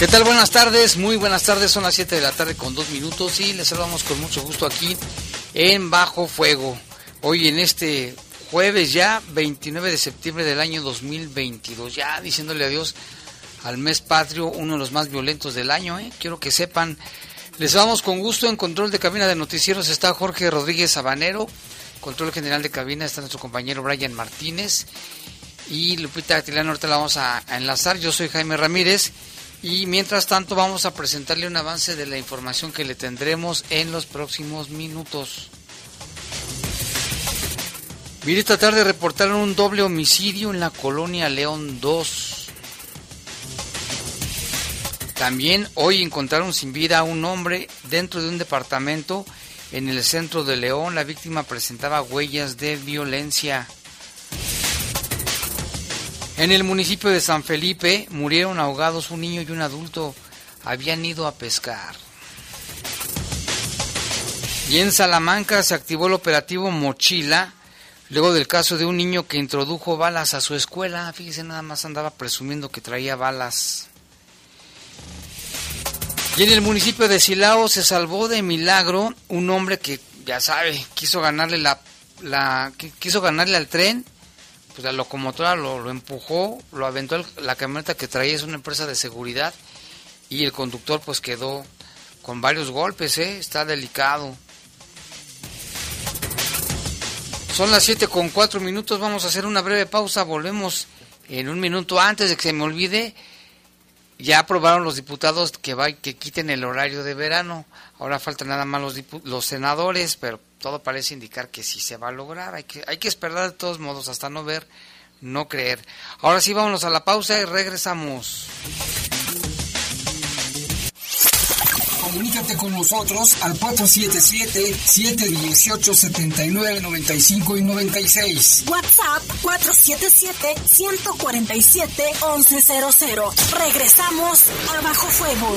¿Qué tal? Buenas tardes, muy buenas tardes, son las 7 de la tarde con dos minutos y les saludamos con mucho gusto aquí en Bajo Fuego. Hoy en este jueves ya, 29 de septiembre del año 2022, ya diciéndole adiós al mes patrio, uno de los más violentos del año, ¿eh? quiero que sepan. Les vamos con gusto en control de cabina de noticieros está Jorge Rodríguez Sabanero, control general de cabina está nuestro compañero Brian Martínez y Lupita Atilano, ahorita la vamos a enlazar, yo soy Jaime Ramírez y mientras tanto vamos a presentarle un avance de la información que le tendremos en los próximos minutos. Mire, esta tarde reportaron un doble homicidio en la colonia León 2. También hoy encontraron sin vida a un hombre dentro de un departamento en el centro de León. La víctima presentaba huellas de violencia. En el municipio de San Felipe murieron ahogados un niño y un adulto. Habían ido a pescar. Y en Salamanca se activó el operativo Mochila, luego del caso de un niño que introdujo balas a su escuela. Fíjese, nada más andaba presumiendo que traía balas. Y en el municipio de Silao se salvó de milagro un hombre que, ya sabe, quiso ganarle la, la quiso ganarle al tren pues la locomotora lo, empujó, lo aventó la camioneta que traía, es una empresa de seguridad, y el conductor pues quedó con varios golpes, ¿eh? está delicado. Son las 7 con 4 minutos, vamos a hacer una breve pausa, volvemos en un minuto antes de que se me olvide. Ya aprobaron los diputados que, va, que quiten el horario de verano, ahora faltan nada más los, los senadores, pero todo parece indicar que sí se va a lograr. Hay que, hay que esperar de todos modos hasta no ver, no creer. Ahora sí, vámonos a la pausa y regresamos. Comunícate con nosotros al 477-718-7995 y 96. WhatsApp 477-147-1100. Regresamos a Bajo Fuego.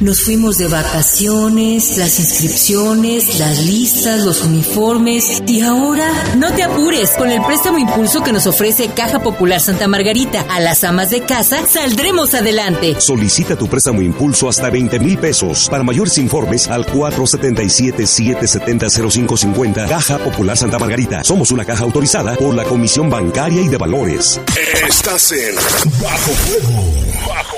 Nos fuimos de vacaciones, las inscripciones, las listas, los uniformes y ahora no te apures con el préstamo impulso que nos ofrece Caja Popular Santa Margarita. A las amas de casa saldremos adelante. Solicita tu préstamo impulso hasta 20 mil pesos. Para mayores informes al 477-770-0550 Caja Popular Santa Margarita. Somos una caja autorizada por la Comisión Bancaria y de Valores. Estás en Bajo Fuego. Bajo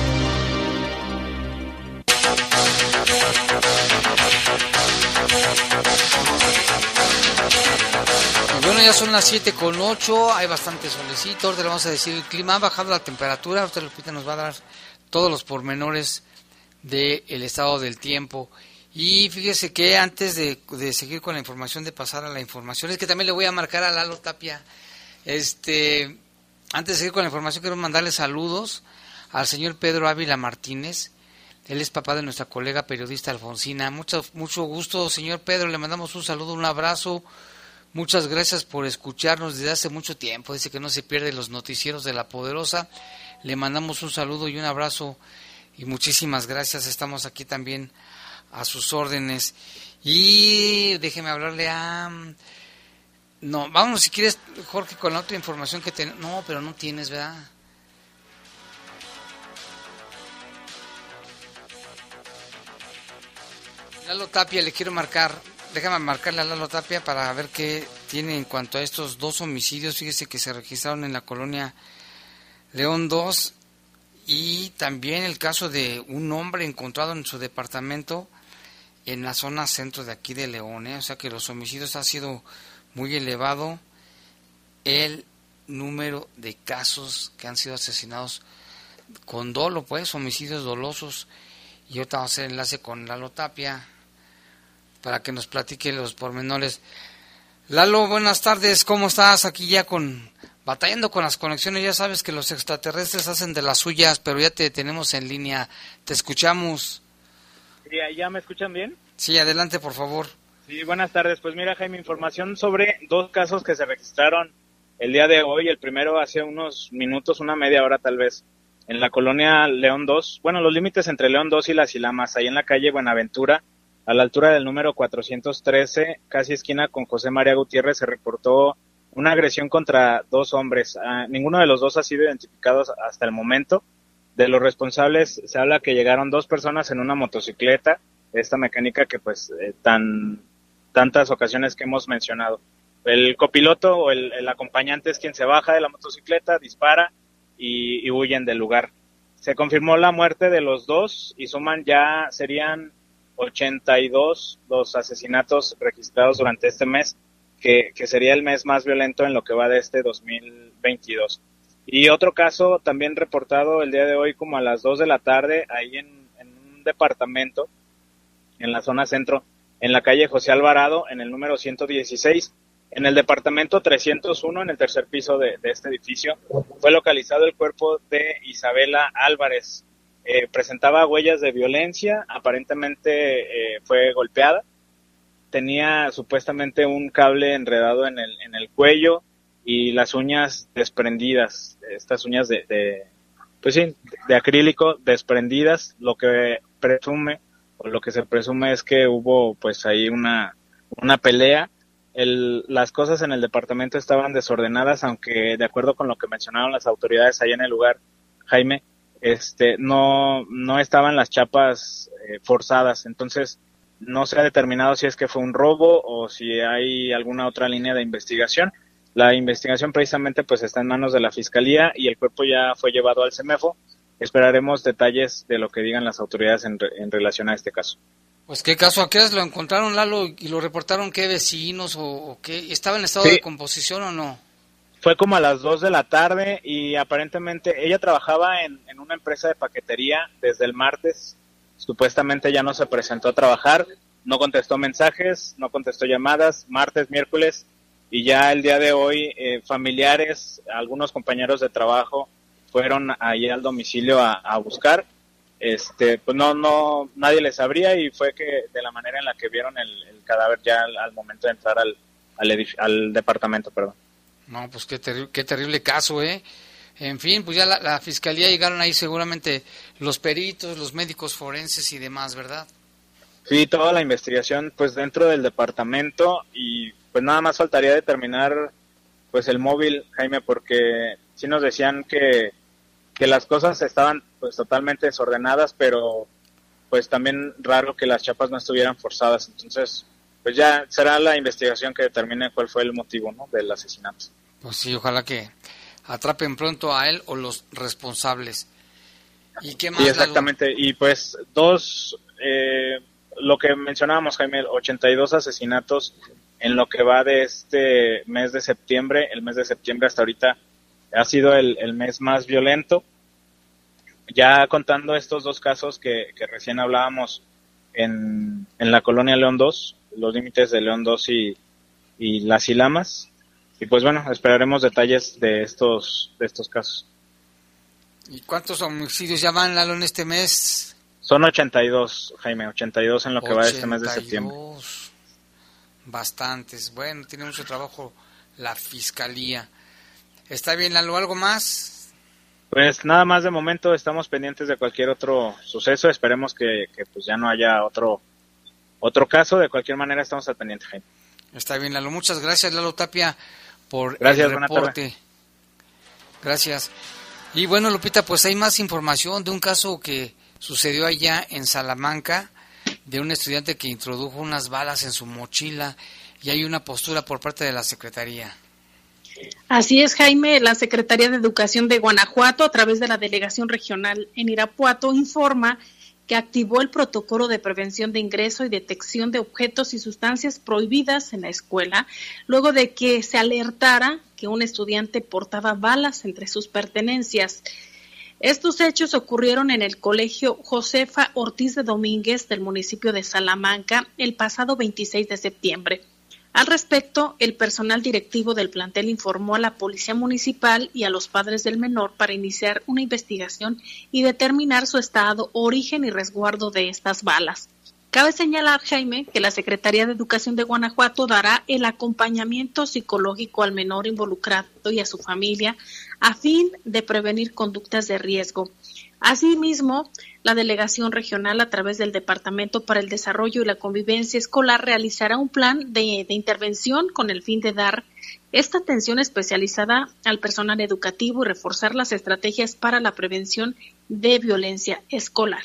Son las 7 con 8, hay bastante solecito, ahorita le vamos a decir el clima, ha bajado la temperatura, ahorita Lupita nos va a dar todos los pormenores del estado del tiempo. Y fíjese que antes de, seguir con la información, de pasar a la información, es que también le voy a marcar a Lalo Tapia, este, antes de seguir con la información, quiero mandarle saludos al señor Pedro Ávila Martínez, él es papá de nuestra colega periodista Alfonsina. Mucho, mucho gusto, señor Pedro. Le mandamos un saludo, un abrazo, Muchas gracias por escucharnos desde hace mucho tiempo. Dice que no se pierde los noticieros de la Poderosa. Le mandamos un saludo y un abrazo y muchísimas gracias. Estamos aquí también a sus órdenes. Y déjeme hablarle a... No, vamos si quieres, Jorge, con la otra información que tenemos. No, pero no tienes, ¿verdad? Lalo Tapia, le quiero marcar déjame marcarle a Lalo Tapia para ver qué tiene en cuanto a estos dos homicidios. Fíjese que se registraron en la colonia León 2 y también el caso de un hombre encontrado en su departamento en la zona centro de aquí de León. ¿eh? O sea que los homicidios ha sido muy elevado el número de casos que han sido asesinados con dolo, pues, homicidios dolosos. Y ahorita vamos a hacer enlace con Lalo Tapia para que nos platique los pormenores. Lalo, buenas tardes, ¿cómo estás? Aquí ya con batallando con las conexiones, ya sabes que los extraterrestres hacen de las suyas, pero ya te tenemos en línea, te escuchamos. ¿Ya me escuchan bien? Sí, adelante, por favor. Sí, buenas tardes. Pues mira, Jaime, información sobre dos casos que se registraron el día de hoy. El primero hace unos minutos, una media hora tal vez, en la colonia León 2. Bueno, los límites entre León 2 y Las Ilamas, ahí en la calle Buenaventura a la altura del número 413, casi esquina con José María Gutiérrez, se reportó una agresión contra dos hombres. Ah, ninguno de los dos ha sido identificado hasta el momento. De los responsables se habla que llegaron dos personas en una motocicleta, esta mecánica que pues eh, tan tantas ocasiones que hemos mencionado. El copiloto o el, acompañante es quien se baja de la motocicleta, dispara y, y huyen del lugar. Se confirmó la muerte de los dos y suman ya serían 82 los asesinatos registrados durante este mes, que, sería el mes más violento en lo que va de este 2022. Y otro caso también reportado el día de hoy como a las 2 de la tarde, ahí en, un departamento, en la zona centro, en la calle José Alvarado, en el número 116, en el departamento 301, en el tercer piso de, de este edificio, fue localizado el cuerpo de Isabela Álvarez, eh, presentaba huellas de violencia, aparentemente eh, fue golpeada, tenía supuestamente un cable enredado en el, en el cuello y las uñas desprendidas, estas uñas de, pues sí, de acrílico desprendidas, lo que presume o lo que se presume es que hubo pues ahí una, una pelea. El, las cosas en el departamento estaban desordenadas, aunque de acuerdo con lo que mencionaron las autoridades ahí en el lugar, Jaime, este, no, no estaban las chapas eh, forzadas. Entonces, no se ha determinado si es que fue un robo o si hay alguna otra línea de investigación. La investigación precisamente pues está en manos de la Fiscalía y el cuerpo ya fue llevado al CEMEFO. Esperaremos detalles de lo que digan las autoridades en, relación a este caso. Pues qué caso, ¿a qué lo encontraron Lalo y lo reportaron qué vecinos o, qué? ¿Estaba en estado de composición o no? Fue como a las 2 de la tarde y aparentemente ella trabajaba en, en una empresa de paquetería desde el martes. Supuestamente ya no se presentó a trabajar, no contestó mensajes, no contestó llamadas, martes, miércoles y ya el día de hoy eh, familiares, algunos compañeros de trabajo fueron ahí al domicilio a, buscar. Este, pues no, no, nadie les abría y fue que de la manera en la que vieron el, cadáver ya al, momento de entrar al, al, departamento, perdón. No, pues qué, qué terrible caso, ¿eh? En fin, pues ya la, la, fiscalía llegaron ahí seguramente los peritos, los médicos forenses y demás, ¿verdad? Sí, toda la investigación pues dentro del departamento y pues nada más faltaría determinar pues el móvil, Jaime, porque sí nos decían que, que las cosas estaban pues totalmente desordenadas, pero pues también raro que las chapas no estuvieran forzadas. Entonces, pues ya será la investigación que determine cuál fue el motivo ¿no? del asesinato. Pues sí, ojalá que atrapen pronto a él o los responsables. ¿Y qué más? Sí, exactamente. Y pues dos, eh, lo que mencionábamos, Jaime, 82 asesinatos en lo que va de este mes de septiembre. El mes de septiembre hasta ahorita ha sido el, mes más violento. Ya contando estos dos casos que, recién hablábamos en, en, la colonia León 2, los límites de León 2 y, y las Ilamas. Y pues bueno, esperaremos detalles de estos, de estos casos. ¿Y cuántos homicidios ya van, Lalo, en este mes? Son 82, Jaime, 82 en lo que va este mes de septiembre. Bastantes. Bueno, tiene mucho trabajo la fiscalía. ¿Está bien, Lalo? ¿Algo más? Pues nada más de momento estamos pendientes de cualquier otro suceso. Esperemos que, pues ya no haya otro otro caso. De cualquier manera estamos al pendiente, Jaime. Está bien, Lalo. Muchas gracias, Lalo Tapia, por gracias, el reporte. Gracias. Y bueno, Lupita, pues hay más información de un caso que sucedió allá en Salamanca de un estudiante que introdujo unas balas en su mochila y hay una postura por parte de la Secretaría. Así es, Jaime. La Secretaría de Educación de Guanajuato, a través de la Delegación Regional en Irapuato, informa que activó el protocolo de prevención de ingreso y detección de objetos y sustancias prohibidas en la escuela, luego de que se alertara que un estudiante portaba balas entre sus pertenencias. Estos hechos ocurrieron en el Colegio Josefa Ortiz de Domínguez del municipio de Salamanca el pasado 26 de septiembre. Al respecto, el personal directivo del plantel informó a la Policía Municipal y a los padres del menor para iniciar una investigación y determinar su estado, origen y resguardo de estas balas. Cabe señalar, Jaime, que la Secretaría de Educación de Guanajuato dará el acompañamiento psicológico al menor involucrado y a su familia a fin de prevenir conductas de riesgo. Asimismo, la Delegación Regional, a través del Departamento para el Desarrollo y la Convivencia Escolar, realizará un plan de, intervención con el fin de dar esta atención especializada al personal educativo y reforzar las estrategias para la prevención de violencia escolar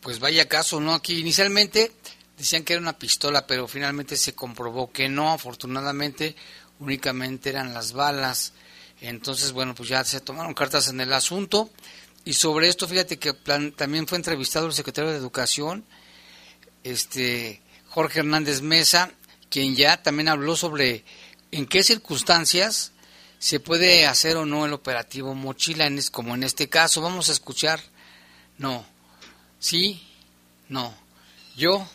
pues vaya caso, ¿no? Aquí inicialmente decían que era una pistola, pero finalmente se comprobó que no, afortunadamente únicamente eran las balas. Entonces, bueno, pues ya se tomaron cartas en el asunto. Y sobre esto, fíjate que también fue entrevistado el secretario de Educación, este Jorge Hernández Mesa, quien ya también habló sobre en qué circunstancias se puede hacer o no el operativo mochila, como en este caso. Vamos a escuchar. No, Sí, no. Yo,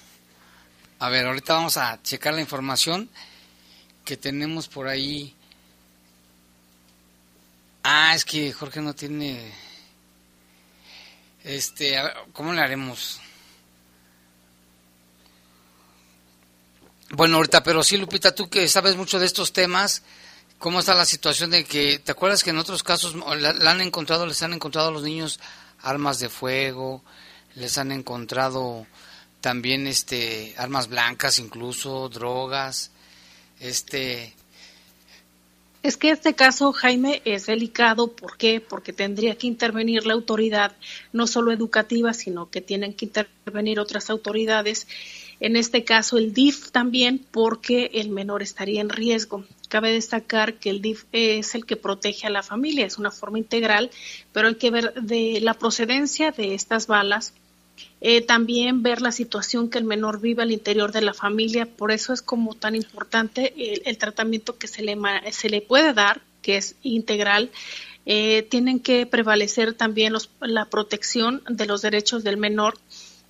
a ver, ahorita vamos a checar la información que tenemos por ahí. Ah, es que Jorge no tiene... Este, a ver, ¿cómo le haremos? Bueno, ahorita, pero sí, Lupita, tú que sabes mucho de estos temas, ¿cómo está la situación de que, ¿te acuerdas que en otros casos la, han encontrado, les han encontrado a los niños armas de fuego, les han encontrado también este armas blancas incluso drogas este es que este caso, Jaime, es delicado. ¿Por qué? Porque tendría que intervenir la autoridad, no solo educativa, sino que tienen que intervenir otras autoridades. En este caso, el DIF también, porque el menor estaría en riesgo. cabe destacar que el DIF es el que protege a la familia, es una forma integral, pero hay que ver de la procedencia de estas balas, eh, también ver la situación que el menor vive al interior de la familia, por eso es como tan importante el, tratamiento que se le, se le puede dar, que es integral. Eh, tienen que prevalecer también los, la protección de los derechos del menor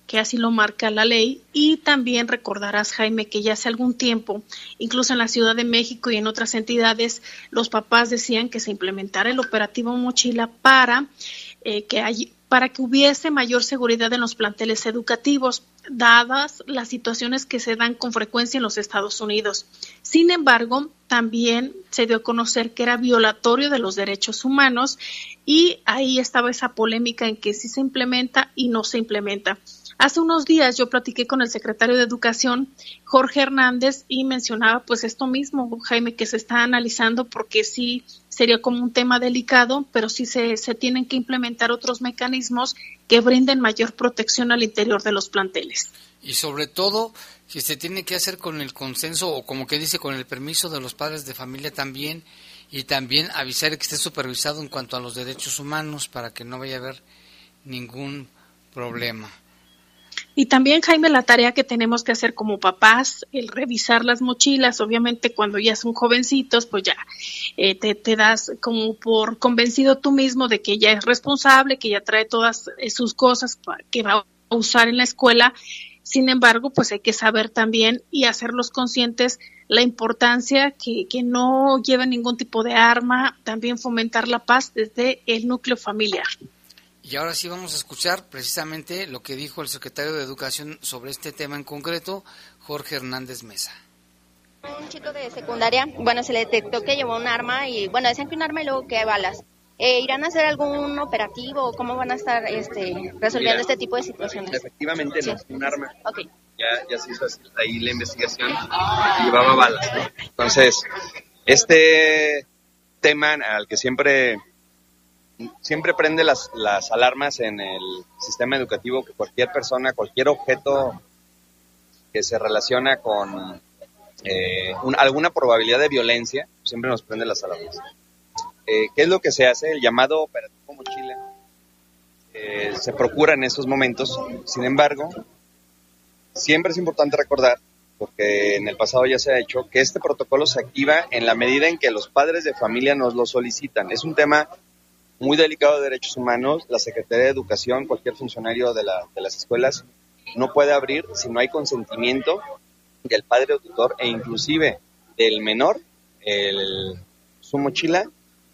que así lo marca la ley. Y también recordarás, Jaime, que ya hace algún tiempo, incluso en la Ciudad de México y en otras entidades, los papás decían que se implementara el operativo Mochila para eh, que hay, para que hubiese mayor seguridad en los planteles educativos, dadas las situaciones que se dan con frecuencia en los Estados Unidos. Sin embargo, también se dio a conocer que era violatorio de los derechos humanos y ahí estaba esa polémica en que sí se implementa y no se implementa. Hace unos días yo platiqué con el secretario de Educación, Jorge Hernández, y mencionaba pues esto mismo, Jaime, que se está analizando porque sí sería como un tema delicado, pero sí se, se tienen que implementar otros mecanismos que brinden mayor protección al interior de los planteles. Y sobre todo, si se tiene que hacer con el consenso o como que dice, con el permiso de los padres de familia también, y también avisar que esté supervisado en cuanto a los derechos humanos para que no vaya a haber ningún problema. Y también, Jaime, la tarea que tenemos que hacer como papás, el revisar las mochilas, obviamente cuando ya son jovencitos, pues ya eh, te, te, das como por convencido tú mismo de que ya es responsable, que ya trae todas eh, sus cosas que va a usar en la escuela. Sin embargo, pues hay que saber también y hacerlos conscientes la importancia que, que no lleven ningún tipo de arma, también fomentar la paz desde el núcleo familiar. Y ahora sí vamos a escuchar precisamente lo que dijo el secretario de Educación sobre este tema en concreto, Jorge Hernández Mesa. Un chico de secundaria, bueno, se le detectó que llevó un arma y, bueno, decían que un arma y luego que balas. Eh, ¿Irán a hacer algún operativo o cómo van a estar este, resolviendo este tipo de situaciones? Efectivamente, no, un arma. Okay. Ya, ya se hizo ahí la investigación y llevaba balas. Entonces, este tema al que siempre siempre prende las, las alarmas en el sistema educativo que cualquier persona, cualquier objeto que se relaciona con eh, alguna probabilidad de violencia, siempre nos prende las alarmas. Eh, ¿Qué es lo que se hace? El llamado operativo mochila eh, se procura en esos momentos. Sin embargo, siempre es importante recordar, porque en el pasado ya se ha hecho, que este protocolo se activa en la medida en que los padres de familia nos lo solicitan. Es un tema muy delicado de derechos humanos, la Secretaría de Educación, cualquier funcionario de, la, de las escuelas, no puede abrir si no hay consentimiento del padre o tutor e inclusive del menor el, su mochila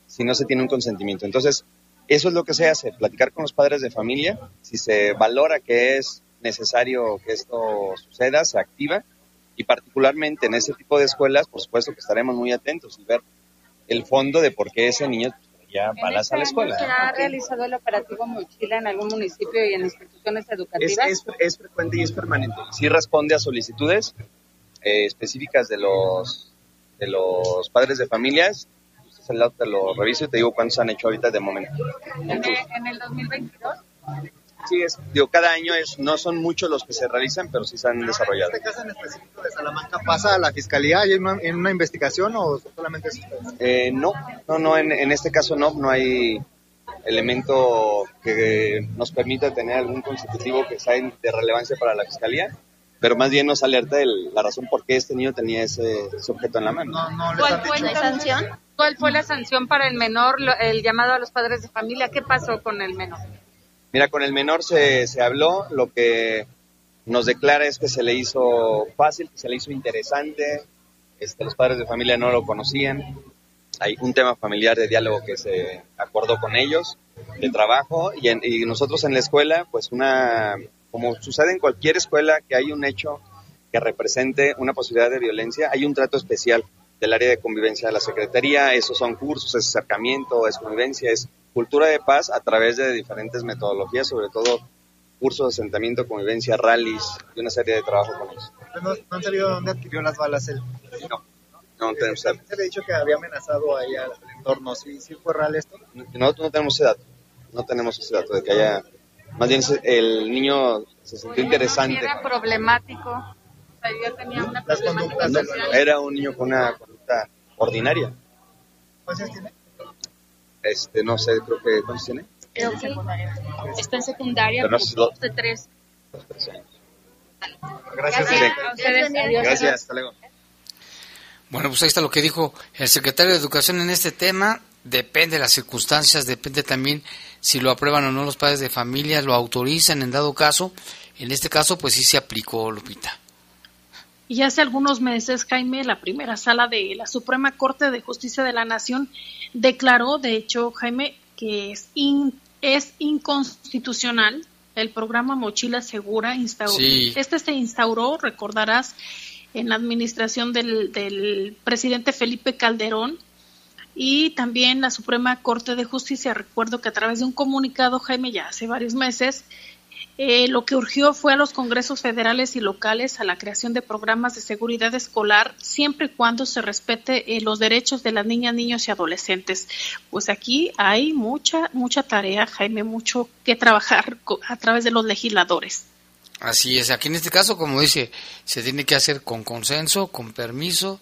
si no se tiene un consentimiento. Entonces, eso es lo que se hace, platicar con los padres de familia, si se valora que es necesario que esto suceda, se activa y particularmente en ese tipo de escuelas, por supuesto que estaremos muy atentos y ver el fondo de por qué ese niño ya balas a la escuela. ¿Se ha realizado el operativo Mochila en algún municipio y en instituciones educativas? Es, es, frecuente y es permanente. Sí responde a solicitudes eh, específicas de los de los padres de familias. Este te lo reviso y te digo cuántos han hecho ahorita de momento. ¿En en el 2022? Sí, es, digo, cada año es, no son muchos los que se realizan, pero sí se han desarrollado. ¿En este caso en específico de Salamanca pasa a la fiscalía en una, en una investigación o solamente es eh, no, no, no, en, en, este caso no, no hay elemento que nos permita tener algún constitutivo que sea de relevancia para la fiscalía, pero más bien nos alerta de la razón por qué este niño tenía ese, objeto en la mano. ¿Cuál fue la sanción? ¿Cuál fue la sanción para el menor, el llamado a los padres de familia? ¿Qué pasó con el menor? Mira, con el menor se, se habló, lo que nos declara es que se le hizo fácil, que se le hizo interesante, este, los padres de familia no lo conocían, hay un tema familiar de diálogo que se acordó con ellos, de trabajo, y, y nosotros en la escuela, pues una, como sucede en cualquier escuela que hay un hecho que represente una posibilidad de violencia, hay un trato especial del área de convivencia de la Secretaría, esos son cursos, es acercamiento, es convivencia, es cultura de paz a través de diferentes metodologías, sobre todo cursos de asentamiento, convivencia, rallies y una serie de trabajo con ellos. ¿No, han sabido dónde adquirió las balas él? No, no tenemos Se le ha dicho que había amenazado ahí al entorno. ¿Sí, ¿Sí fue real esto? No, no tenemos ese dato. No tenemos ese dato de que haya... Más bien el niño se sintió interesante. ¿Era problemático? O sea, tenía una problemática no, Era un niño con una conducta ordinaria. ¿Cuántos tiene? Este, no sé, creo que, ¿cuántos tiene? Creo que está en secundaria, Pero no dos de tres. Gracias. Sí. A ustedes, adiós. Gracias, hasta luego. Bueno, pues ahí está lo que dijo el secretario de Educación en este tema. Depende de las circunstancias, depende también si lo aprueban o no los padres de familia, lo autorizan en dado caso. En este caso, pues sí se aplicó, Lupita. Y hace algunos meses, Jaime, la primera sala de la Suprema Corte de Justicia de la Nación declaró, de hecho, Jaime, que es, in- es inconstitucional el programa Mochila Segura. instauró- Sí. Este se instauró, recordarás, en la administración del, del presidente Felipe Calderón. Y también la Suprema Corte de Justicia, recuerdo que a través de un comunicado, Jaime, ya hace varios meses, eh, lo que urgió fue a los congresos federales y locales a la creación de programas de seguridad escolar siempre y cuando se respete eh, los derechos de las niñas, niños y adolescentes. Pues aquí hay mucha, mucha tarea, Jaime, mucho que trabajar a través de los legisladores. Así es, aquí en este caso, como dice, se tiene que hacer con consenso, con permiso,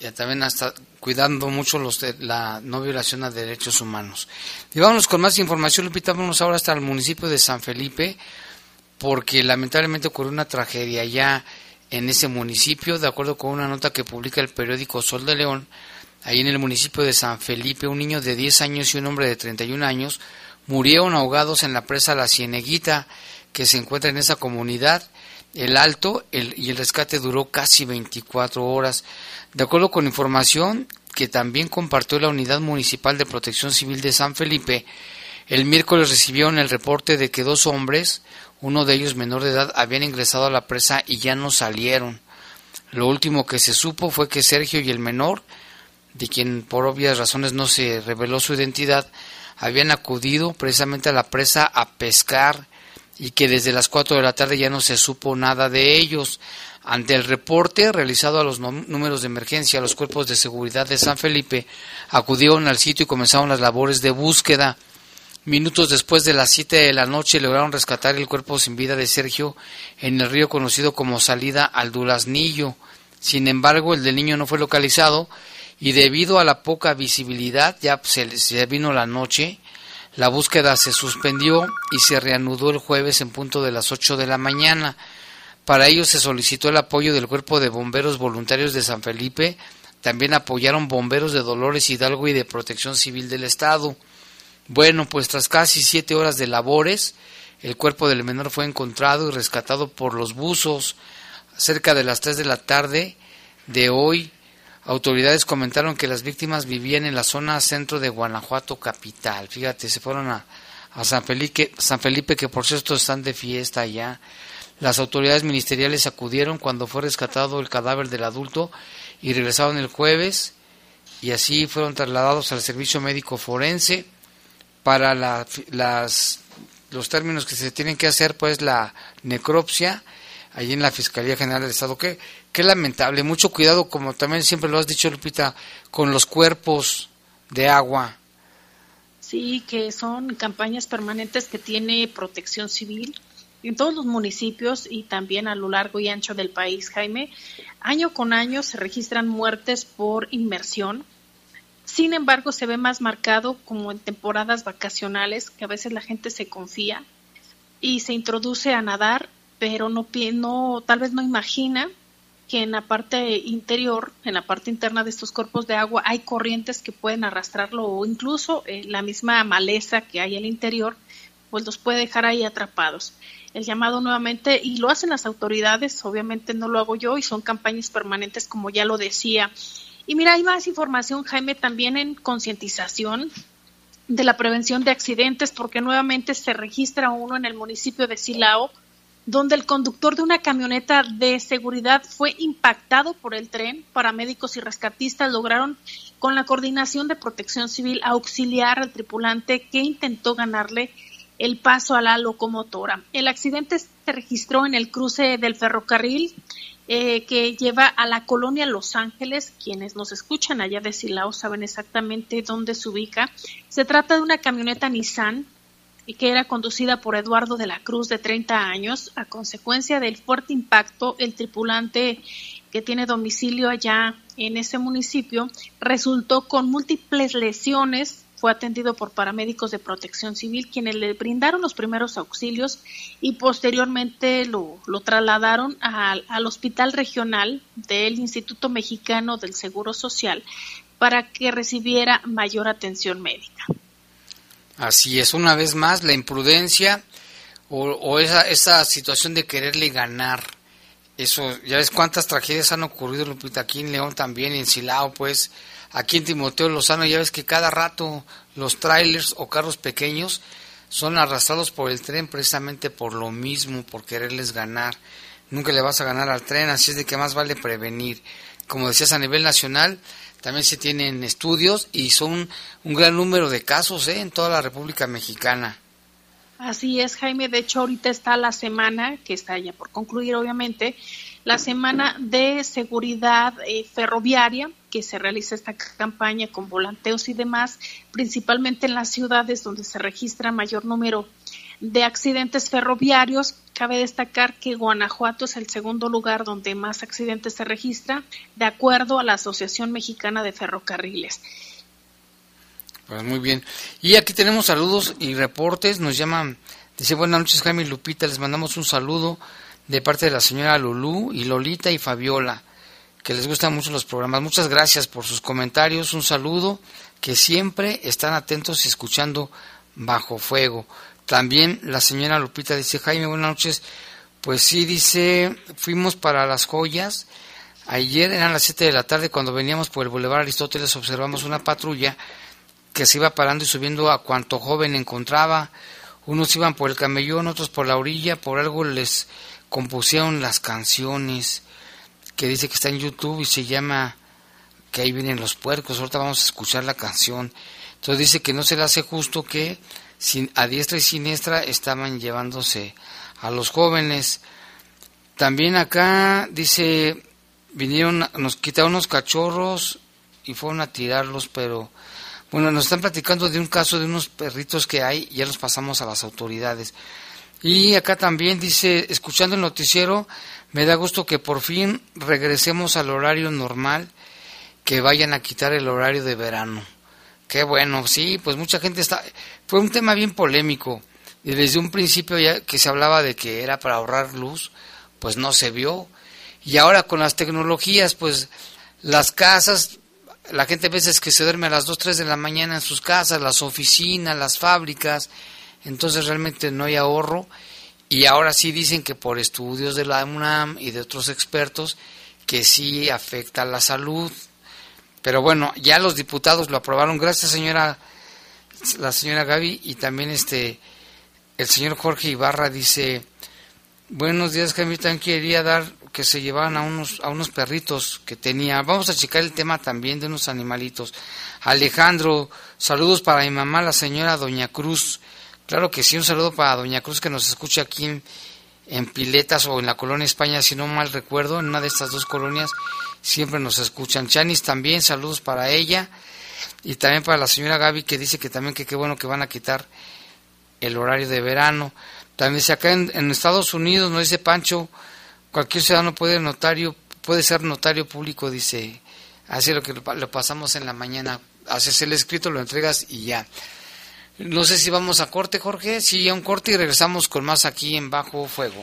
y también hasta cuidando mucho los de la no violación a derechos humanos. Y vámonos con más información, Lupita, vámonos ahora hasta el municipio de San Felipe, porque lamentablemente ocurrió una tragedia ya en ese municipio, de acuerdo con una nota que publica el periódico Sol de León, ahí en el municipio de San Felipe, un niño de 10 años y un hombre de 31 años murieron ahogados en la presa La Cieneguita, que se encuentra en esa comunidad. El alto y el rescate duró casi 24 horas. De acuerdo con información que también compartió la Unidad Municipal de Protección Civil de San Felipe, el miércoles recibieron el reporte de que dos hombres, uno de ellos menor de edad, habían ingresado a la presa y ya no salieron. Lo último que se supo fue que Sergio y el menor, de quien por obvias razones no se reveló su identidad, habían acudido precisamente a la presa a pescar y que desde las 4 de la tarde ya no se supo nada de ellos. Ante el reporte realizado a los números de emergencia, los cuerpos de seguridad de San Felipe acudieron al sitio y comenzaron las labores de búsqueda. Minutos después de las 7 de la noche lograron rescatar el cuerpo sin vida de Sergio en el río conocido como Salida al Duraznillo. Sin embargo, el del niño no fue localizado y debido a la poca visibilidad, ya se vino la noche, la búsqueda se suspendió y se reanudó el jueves en punto de las 8 de la mañana. Para ello se solicitó el apoyo del Cuerpo de Bomberos Voluntarios de San Felipe. También apoyaron bomberos de Dolores Hidalgo y de Protección Civil del Estado. Bueno, pues tras casi siete horas de labores, el cuerpo del menor fue encontrado y rescatado por los buzos. Cerca de las 3 de la tarde de hoy, autoridades comentaron que las víctimas vivían en la zona centro de Guanajuato capital. Fíjate, se fueron a, San, Felipe, San Felipe, que por cierto están de fiesta allá. Las autoridades ministeriales acudieron cuando fue rescatado el cadáver del adulto y regresaron el jueves y así fueron trasladados al servicio médico forense para la- las, los términos que se tienen que hacer, pues la necropsia, allí en la Fiscalía General del Estado. Qué, qué lamentable, mucho cuidado, como también siempre lo has dicho, Lupita, con los cuerpos de agua. Sí, que son campañas permanentes que tiene protección civil en todos los municipios y también a lo largo y ancho del país, Jaime. Año con año se registran muertes por inmersión. Sin embargo, se ve más marcado como en temporadas vacacionales, que a veces la gente se confía y se introduce a nadar, pero no, no tal vez no imagina que en la parte interior, en la parte interna de estos cuerpos de agua, hay corrientes que pueden arrastrarlo o incluso eh, la misma maleza que hay al interior, pues los puede dejar ahí atrapados. El llamado nuevamente, y lo hacen las autoridades, obviamente no lo hago yo, y son campañas permanentes, como ya lo decía. Y mira, hay más información, Jaime, también en concientización de la prevención de accidentes, porque nuevamente se registra uno en el municipio de Silao, donde el conductor de una camioneta de seguridad fue impactado por el tren. Paramédicos y rescatistas lograron, con la coordinación de protección civil, auxiliar al tripulante que intentó ganarle el paso a la locomotora. El accidente se registró en el cruce del ferrocarril eh, que lleva a la colonia Los Ángeles. Quienes nos escuchan allá de Silao saben exactamente dónde se ubica. Se trata de una camioneta Nissan y que era conducida por Eduardo de la Cruz, de 30 años. A consecuencia del fuerte impacto, el tripulante que tiene domicilio allá en ese municipio, resultó con múltiples lesiones. Fue atendido por paramédicos de protección civil, quienes le brindaron los primeros auxilios y posteriormente lo, lo trasladaron al, al Hospital Regional del Instituto Mexicano del Seguro Social para que recibiera mayor atención médica. Así es, una vez más, la imprudencia o, o esa, esa situación de quererle ganar. Eso, ya ves cuántas tragedias han ocurrido, Lupita, aquí en León también, en Silao, pues, aquí en Timoteo Lozano, ya ves que cada rato los trailers o carros pequeños son arrastrados por el tren precisamente por lo mismo, por quererles ganar. Nunca le vas a ganar al tren, así es de que más vale prevenir. Como decías, a nivel nacional también se tienen estudios y son un gran número de casos ¿eh? en toda la República Mexicana. Así es, Jaime. De hecho, ahorita está la semana, que está ya por concluir, obviamente, la semana de seguridad eh, ferroviaria, que se realiza esta campaña con volanteos y demás, principalmente en las ciudades donde se registra mayor número de accidentes ferroviarios. Cabe destacar que Guanajuato es el segundo lugar donde más accidentes se registra, de acuerdo a la Asociación Mexicana de Ferrocarriles. Pues muy bien. Y aquí tenemos saludos y reportes. Nos llaman, dice buenas noches Jaime y Lupita, les mandamos un saludo de parte de la señora Lulú y Lolita y Fabiola, que les gustan mucho los programas. Muchas gracias por sus comentarios, un saludo, que siempre están atentos y escuchando bajo fuego. También la señora Lupita dice, Jaime, buenas noches. Pues sí, dice, fuimos para las joyas. Ayer eran las 7 de la tarde cuando veníamos por el Boulevard Aristóteles observamos una patrulla que se iba parando y subiendo a cuanto joven encontraba. Unos iban por el camellón, otros por la orilla, por algo les compusieron las canciones que dice que está en YouTube y se llama que ahí vienen los puercos. Ahorita vamos a escuchar la canción. Entonces dice que no se le hace justo que a diestra y siniestra estaban llevándose a los jóvenes. También acá dice vinieron, nos quitaron unos cachorros y fueron a tirarlos, pero bueno, nos están platicando de un caso de unos perritos que hay, ya los pasamos a las autoridades. Y acá también dice, escuchando el noticiero, me da gusto que por fin regresemos al horario normal, que vayan a quitar el horario de verano. Qué bueno, sí, pues mucha gente está... Fue un tema bien polémico. Y desde un principio ya que se hablaba de que era para ahorrar luz, pues no se vio. Y ahora con las tecnologías, pues las casas la gente a veces que se duerme a las 2, 3 de la mañana en sus casas, las oficinas, las fábricas, entonces realmente no hay ahorro. Y ahora sí dicen que por estudios de la UNAM y de otros expertos que sí afecta a la salud. Pero bueno, ya los diputados lo aprobaron. Gracias, señora, la señora Gaby. Y también este, el señor Jorge Ibarra dice, buenos días, que también quería dar que se llevaban a unos, a unos perritos que tenía. Vamos a checar el tema también de unos animalitos. Alejandro, saludos para mi mamá, la señora Doña Cruz. Claro que sí, un saludo para Doña Cruz que nos escucha aquí en, en Piletas o en la colonia España, si no mal recuerdo, en una de estas dos colonias siempre nos escuchan. Chanis también, saludos para ella. Y también para la señora Gaby que dice que también que qué bueno que van a quitar el horario de verano. También dice acá en, en Estados Unidos, nos dice Pancho, cualquier ciudadano puede notario puede ser notario público dice. Así lo que lo pasamos en la mañana. Haces el escrito lo entregas y ya. No sé si vamos a corte Jorge. Sí a un corte y regresamos con más aquí en bajo fuego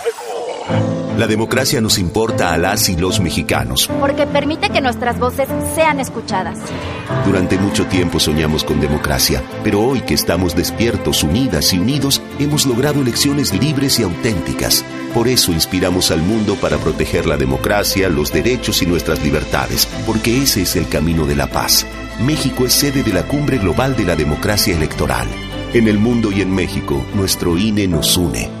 La democracia nos importa a las y los mexicanos. Porque permite que nuestras voces sean escuchadas. Durante mucho tiempo soñamos con democracia, pero hoy que estamos despiertos, unidas y unidos, hemos logrado elecciones libres y auténticas. Por eso inspiramos al mundo para proteger la democracia, los derechos y nuestras libertades, porque ese es el camino de la paz. México es sede de la Cumbre Global de la Democracia Electoral. En el mundo y en México, nuestro INE nos une.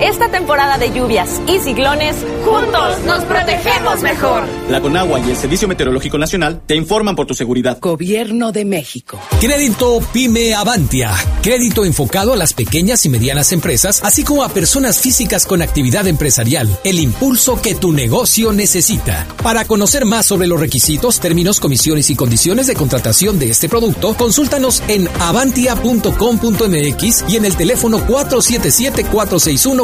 Esta temporada de lluvias y ciclones, juntos nos protegemos mejor. La Conagua y el Servicio Meteorológico Nacional te informan por tu seguridad. Gobierno de México. Crédito Pyme Avantia. Crédito enfocado a las pequeñas y medianas empresas, así como a personas físicas con actividad empresarial. El impulso que tu negocio necesita. Para conocer más sobre los requisitos, términos, comisiones y condiciones de contratación de este producto, consúltanos en avantia.com.mx y en el teléfono 477 461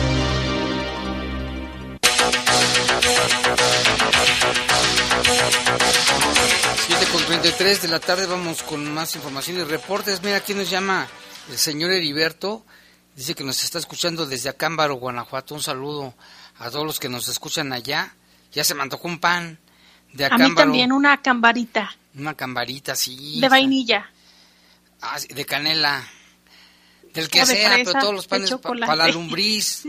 33 de la tarde vamos con más información y reportes. Mira, aquí nos llama el señor Heriberto. Dice que nos está escuchando desde Acámbaro, Guanajuato. Un saludo a todos los que nos escuchan allá. Ya se me antojó un pan de Acámbaro. A mí también una cambarita. Una cambarita, sí. De vainilla. Ah, de canela. Del que sea, pero todos los panes para la lumbriz.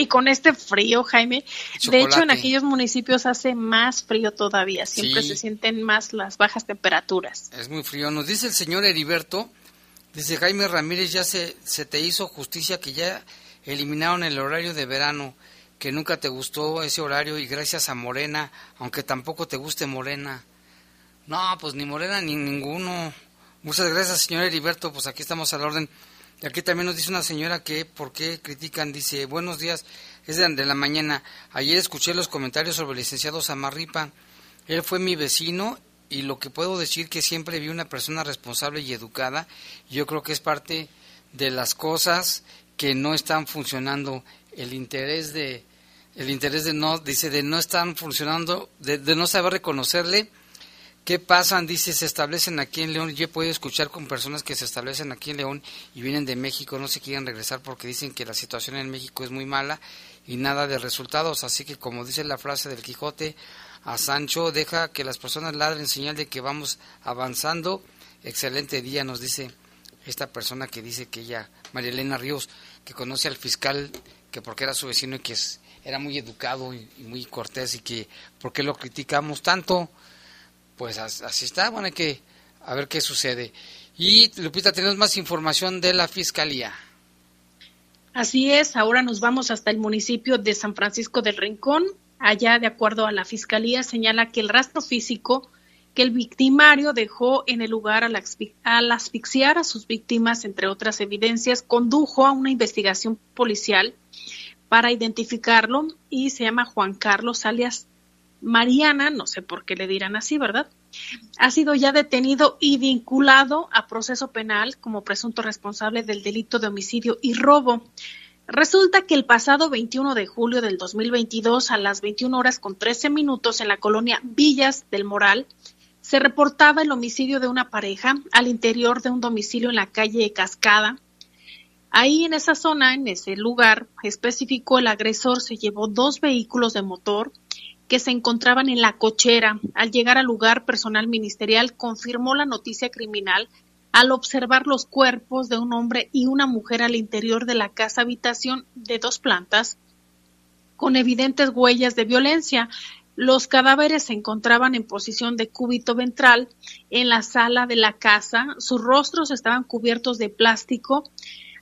Y con este frío, Jaime, de hecho en aquellos municipios hace más frío todavía, siempre se sienten más las bajas temperaturas. Es muy frío. Nos dice el señor Heriberto, dice Jaime Ramírez, ya se, se te hizo justicia que ya eliminaron el horario de verano, que nunca te gustó ese horario y gracias a Morena, aunque tampoco te guste Morena. No, pues ni Morena ni ninguno. Muchas gracias, señor Heriberto, pues aquí estamos a la orden. Aquí también nos dice una señora que, ¿por qué critican? Dice, buenos días, es de, la mañana. Ayer escuché los comentarios sobre el licenciado Samarripa. Él fue mi vecino y lo que puedo decir que siempre vi una persona responsable y educada. Yo creo que es parte de las cosas que no están funcionando. El interés de, el interés de no, dice, de no están funcionando, de no saber reconocerle ¿Qué pasan? Dice, se establecen aquí en León. Yo he podido escuchar con personas que se establecen aquí en León y vienen de México, no se quieren regresar porque dicen que la situación en México es muy mala y nada de resultados. Así que, como dice la frase del Quijote, a Sancho, deja que las personas ladren señal de que vamos avanzando. Excelente día, nos dice esta persona que dice que ella, María Elena Ríos, que conoce al fiscal, que porque era su vecino y que era muy educado y, y muy cortés y que, ¿por qué lo criticamos tanto? Pues así está, bueno, hay que a ver qué sucede. Y Lupita, tenemos más información de la Fiscalía. Así es, ahora nos vamos hasta el municipio de San Francisco del Rincón. Allá, de acuerdo a la Fiscalía, señala que el rastro físico que el victimario dejó en el lugar al, asfixiar a sus víctimas, entre otras evidencias, condujo a una investigación policial para identificarlo y se llama Juan Carlos alias Mariana, no sé por qué le dirán así, ¿verdad? Ha sido ya detenido y vinculado a proceso penal como presunto responsable del delito de homicidio y robo. Resulta que el pasado 21 de julio del 2022 a las 21 horas con 13 minutos en la colonia Villas del Moral se reportaba el homicidio de una pareja al interior de un domicilio en la calle Cascada. Ahí en esa zona, en ese lugar específico, el agresor se llevó dos vehículos de motor que se encontraban en la cochera. Al llegar al lugar, personal ministerial confirmó la noticia criminal al observar los cuerpos de un hombre y una mujer al interior de la casa habitación de dos plantas con evidentes huellas de violencia. Los cadáveres se encontraban en posición de cúbito ventral en la sala de la casa. Sus rostros estaban cubiertos de plástico.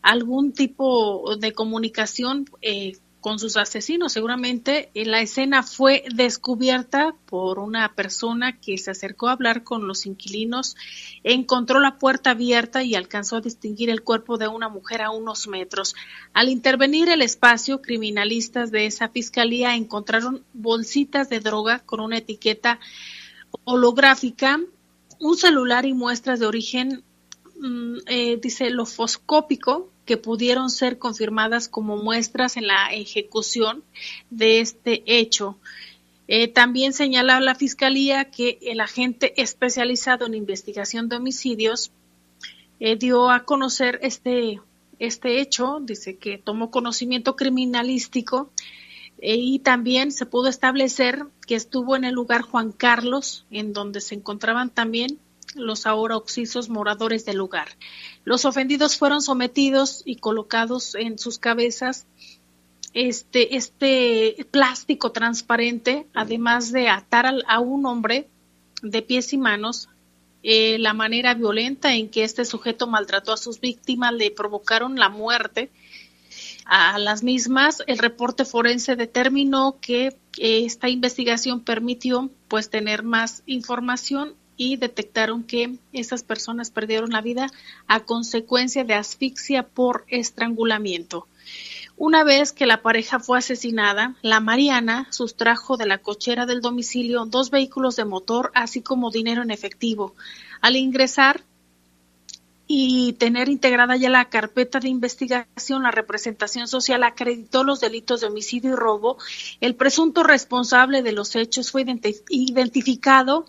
Algún tipo de comunicación eh, con sus asesinos. Seguramente eh, la escena fue descubierta por una persona que se acercó a hablar con los inquilinos, encontró la puerta abierta y alcanzó a distinguir el cuerpo de una mujer a unos metros. Al intervenir el espacio, criminalistas de esa fiscalía encontraron bolsitas de droga con una etiqueta holográfica, un celular y muestras de origen mm, eh, dice lofoscópico que pudieron ser confirmadas como muestras en la ejecución de este hecho. Eh, también señala la Fiscalía que el agente especializado en investigación de homicidios eh, dio a conocer este, este hecho, dice que tomó conocimiento criminalístico eh, y también se pudo establecer que estuvo en el lugar Juan Carlos, en donde se encontraban también los ahora oxisos moradores del lugar. Los ofendidos fueron sometidos y colocados en sus cabezas este, este plástico transparente, además de atar a un hombre de pies y manos, eh, la manera violenta en que este sujeto maltrató a sus víctimas le provocaron la muerte a las mismas. El reporte forense determinó que eh, esta investigación permitió pues tener más información y detectaron que esas personas perdieron la vida a consecuencia de asfixia por estrangulamiento. Una vez que la pareja fue asesinada, la Mariana sustrajo de la cochera del domicilio dos vehículos de motor, así como dinero en efectivo. Al ingresar y tener integrada ya la carpeta de investigación, la representación social acreditó los delitos de homicidio y robo. El presunto responsable de los hechos fue identificado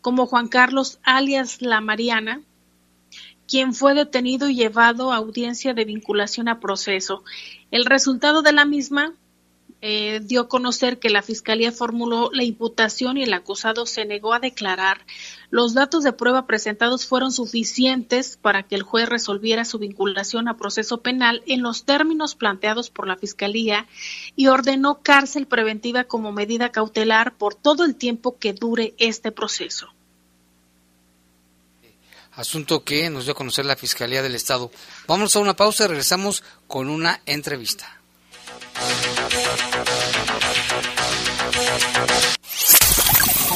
como Juan Carlos alias La Mariana, quien fue detenido y llevado a audiencia de vinculación a proceso. El resultado de la misma eh, dio a conocer que la Fiscalía formuló la imputación y el acusado se negó a declarar. Los datos de prueba presentados fueron suficientes para que el juez resolviera su vinculación a proceso penal en los términos planteados por la Fiscalía y ordenó cárcel preventiva como medida cautelar por todo el tiempo que dure este proceso asunto que nos dio a conocer la Fiscalía del Estado. Vamos a una pausa y regresamos con una entrevista.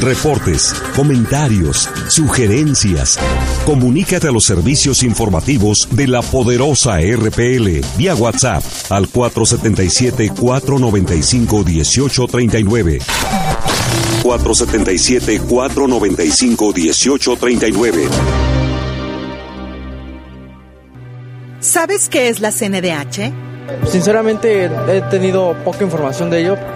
Reportes, comentarios, sugerencias. Comunícate a los servicios informativos de la poderosa RPL vía WhatsApp al 477-495-1839. 477-495-1839. ¿Sabes qué es la CNDH? Sinceramente he tenido poca información de ello.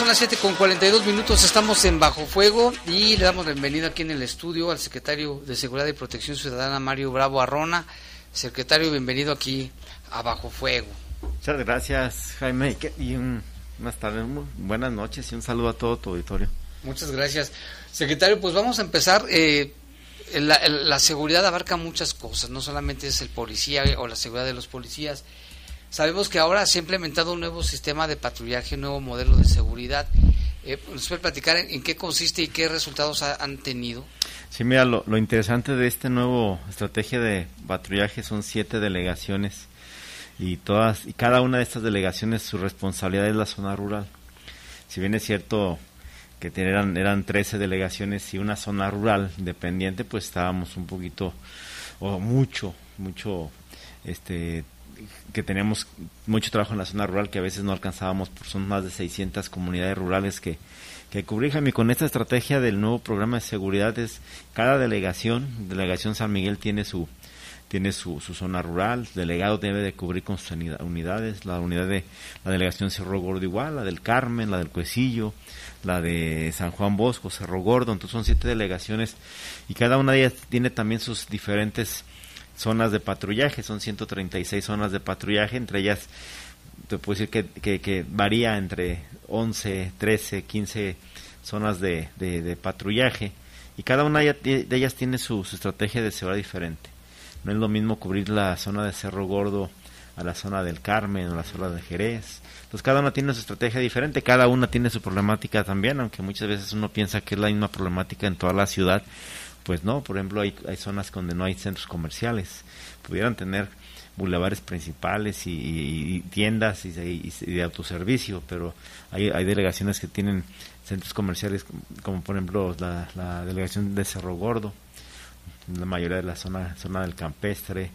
Son las 7 con 42 minutos, estamos en Bajo Fuego y le damos la bienvenida aquí en el estudio al secretario de Seguridad y Protección Ciudadana, Mario Bravo Arrona. Secretario, bienvenido aquí a Bajo Fuego. Muchas gracias, Jaime, y un, buenas tardes, buenas noches y un saludo a todo tu auditorio. Muchas gracias. Secretario, pues vamos a empezar. Eh, la, la seguridad abarca muchas cosas, no solamente es el policía o la seguridad de los policías, Sabemos que ahora se ha implementado un nuevo sistema de patrullaje, un nuevo modelo de seguridad. Eh, ¿Nos puede platicar en, qué consiste y qué resultados han tenido? Sí, mira, lo, interesante de esta nueva estrategia de patrullaje son siete delegaciones y todas y cada una de estas delegaciones su responsabilidad es la zona rural. Si bien es cierto que eran, eran 13 delegaciones y una zona rural independiente, pues estábamos un poquito o mucho, mucho este que teníamos mucho trabajo en la zona rural que a veces no alcanzábamos, por son más de 600 comunidades rurales que, que cubrir, y con esta estrategia del nuevo programa de seguridad es cada delegación, delegación San Miguel tiene su tiene su, su zona rural, el delegado debe de cubrir con sus unidades, la unidad de la delegación Cerro Gordo igual, la del Carmen, la del Cuecillo, la de San Juan Bosco, Cerro Gordo, entonces son siete delegaciones y cada una de ellas tiene también sus diferentes zonas de patrullaje, son 136 zonas de patrullaje, entre ellas te puedo decir que, que, varía entre 11, 13, 15 zonas de, de, patrullaje y cada una de ellas tiene su, estrategia de seguridad diferente. No es lo mismo cubrir la zona de Cerro Gordo a la zona del Carmen o la zona de Jerez. Entonces cada una tiene su estrategia diferente, cada una tiene su problemática también, aunque muchas veces uno piensa que es la misma problemática en toda la ciudad, pues no, por ejemplo, hay, hay zonas donde no hay centros comerciales. Pudieran tener bulevares principales y, tiendas y, de autoservicio, pero hay, hay delegaciones que tienen centros comerciales como por ejemplo la, delegación de Cerro Gordo, la mayoría de la zona, zona del campestre,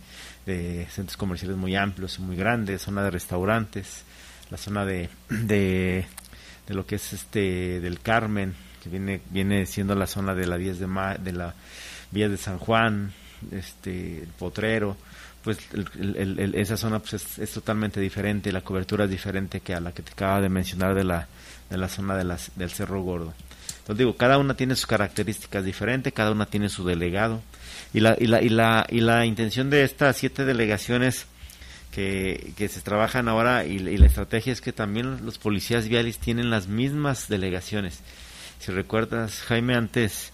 de centros comerciales muy amplios y muy grandes, zona de restaurantes, la zona de, de, de lo que es este del Carmen, viene viene siendo la zona de la 10 de de la vía de San Juan, este el Potrero, pues esa zona pues es, totalmente diferente, la cobertura es diferente que a la que te acaba de mencionar de la de la zona de las, del Cerro Gordo. Entonces digo, cada una tiene sus características diferentes, cada una tiene su delegado y la y la y la y la intención de estas siete delegaciones que, que se trabajan ahora y la estrategia es que también los policías viales tienen las mismas delegaciones si recuerdas, Jaime, antes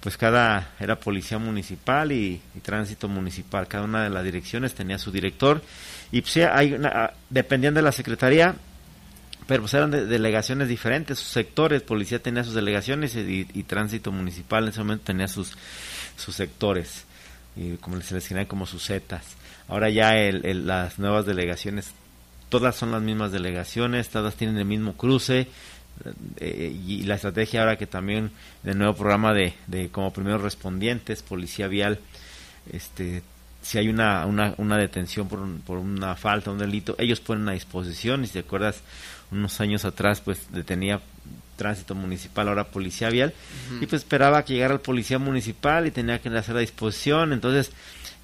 pues cada era policía municipal y, tránsito municipal, cada una de las direcciones tenía su director y pues, hay una, dependían de la secretaría, pero pues eran delegaciones diferentes, sus sectores, policía tenía sus delegaciones y, tránsito municipal en ese momento tenía sus sus sectores y como les tenía como sus zetas. Ahora ya el, las nuevas delegaciones todas son las mismas delegaciones, todas tienen el mismo cruce, eh, y la estrategia ahora que también el nuevo programa de, de como primeros respondientes, policía vial, este, si hay una, una, una detención por, por una falta, un delito, ellos ponen a disposición, y si te acuerdas, unos años atrás pues detenía tránsito municipal, ahora policía vial, y pues esperaba que llegara el policía municipal y tenía que hacer a disposición, entonces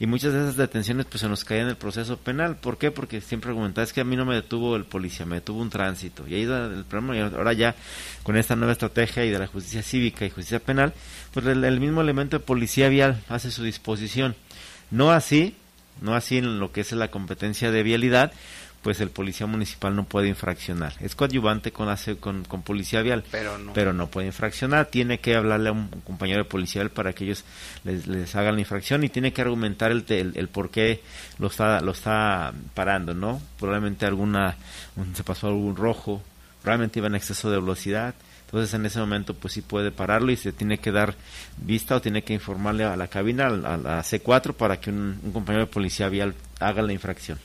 y muchas de esas detenciones pues se nos caían en el proceso penal. ¿Por qué? Porque siempre argumentaba, es que a mí no me detuvo el policía, me detuvo un tránsito. Y ahí el problema, y ahora ya con esta nueva estrategia y de la justicia cívica y justicia penal, pues el, mismo elemento de policía vial hace su disposición. No así, no así en lo que es la competencia de vialidad, pues el policía municipal no puede infraccionar. Es coadyuvante con, con, con policía vial, pero no. pero no puede infraccionar. Tiene que hablarle a un compañero de policía para que ellos les, les, hagan la infracción y tiene que argumentar el, el, por qué lo está, lo está parando, ¿no? Probablemente alguna, se pasó algún rojo, probablemente iba en exceso de velocidad. Entonces en ese momento pues sí puede pararlo y se tiene que dar vista o tiene que informarle a la cabina, a la C4 para que un compañero de policía vial haga la infracción.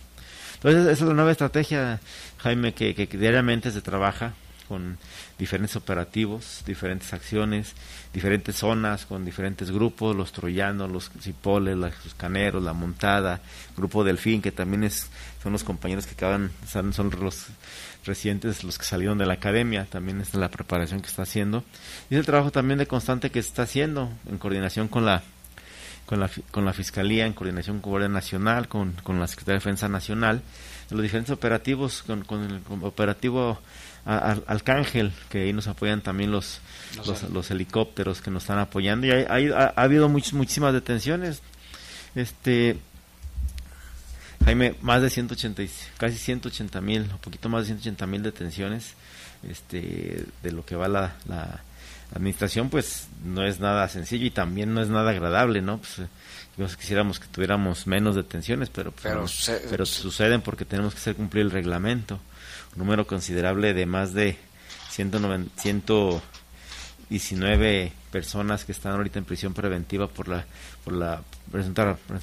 Entonces, esa es la nueva estrategia, Jaime, que, diariamente se trabaja con diferentes operativos, diferentes acciones, diferentes zonas, con diferentes grupos, los troyanos, los cipoles, los caneros, la montada, grupo delfín, que también es, son los compañeros que acaban, son, los recientes, los que salieron de la academia, también es la preparación que está haciendo. Y es el trabajo también de constante que está haciendo en coordinación con la con la, con la Fiscalía, en coordinación con Guardia Nacional, con, con la Secretaría de Defensa Nacional, los diferentes operativos, con, con el operativo Arcángel, que ahí nos apoyan también los, los, helicópteros que nos están apoyando. Y hay, ha, habido muchísimas detenciones. Este, Jaime, más de 180, casi 180 mil, un poquito más de 180 mil detenciones este, de lo que va la, la administración, pues no es nada sencillo y también no es nada agradable, ¿no? Pues, eh, quisiéramos que tuviéramos menos detenciones, pero, pues, pero, suceden porque tenemos que hacer cumplir el reglamento. Un número considerable de más de 190, 119 personas que están ahorita en prisión preventiva por la por la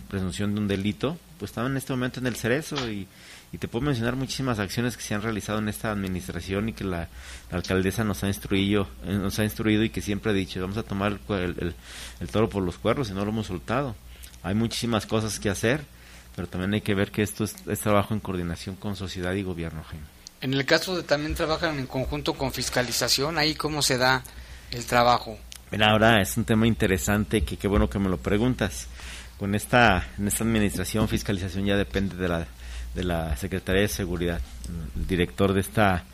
presunción de un delito, pues están en este momento en el cerezo y, y te puedo mencionar muchísimas acciones que se han realizado en esta administración y que la, alcaldesa nos ha instruido eh, nos ha instruido y que siempre ha dicho vamos a tomar el, el, toro por los cuernos y no lo hemos soltado hay muchísimas cosas que hacer pero también hay que ver que esto es, trabajo en coordinación con sociedad y gobierno en el caso de también trabajan en conjunto con fiscalización ahí cómo se da el trabajo Mira, ahora es un tema interesante que qué bueno que me lo preguntas. Con esta en esta administración fiscalización ya depende de la de la Secretaría de Seguridad. El director de esta,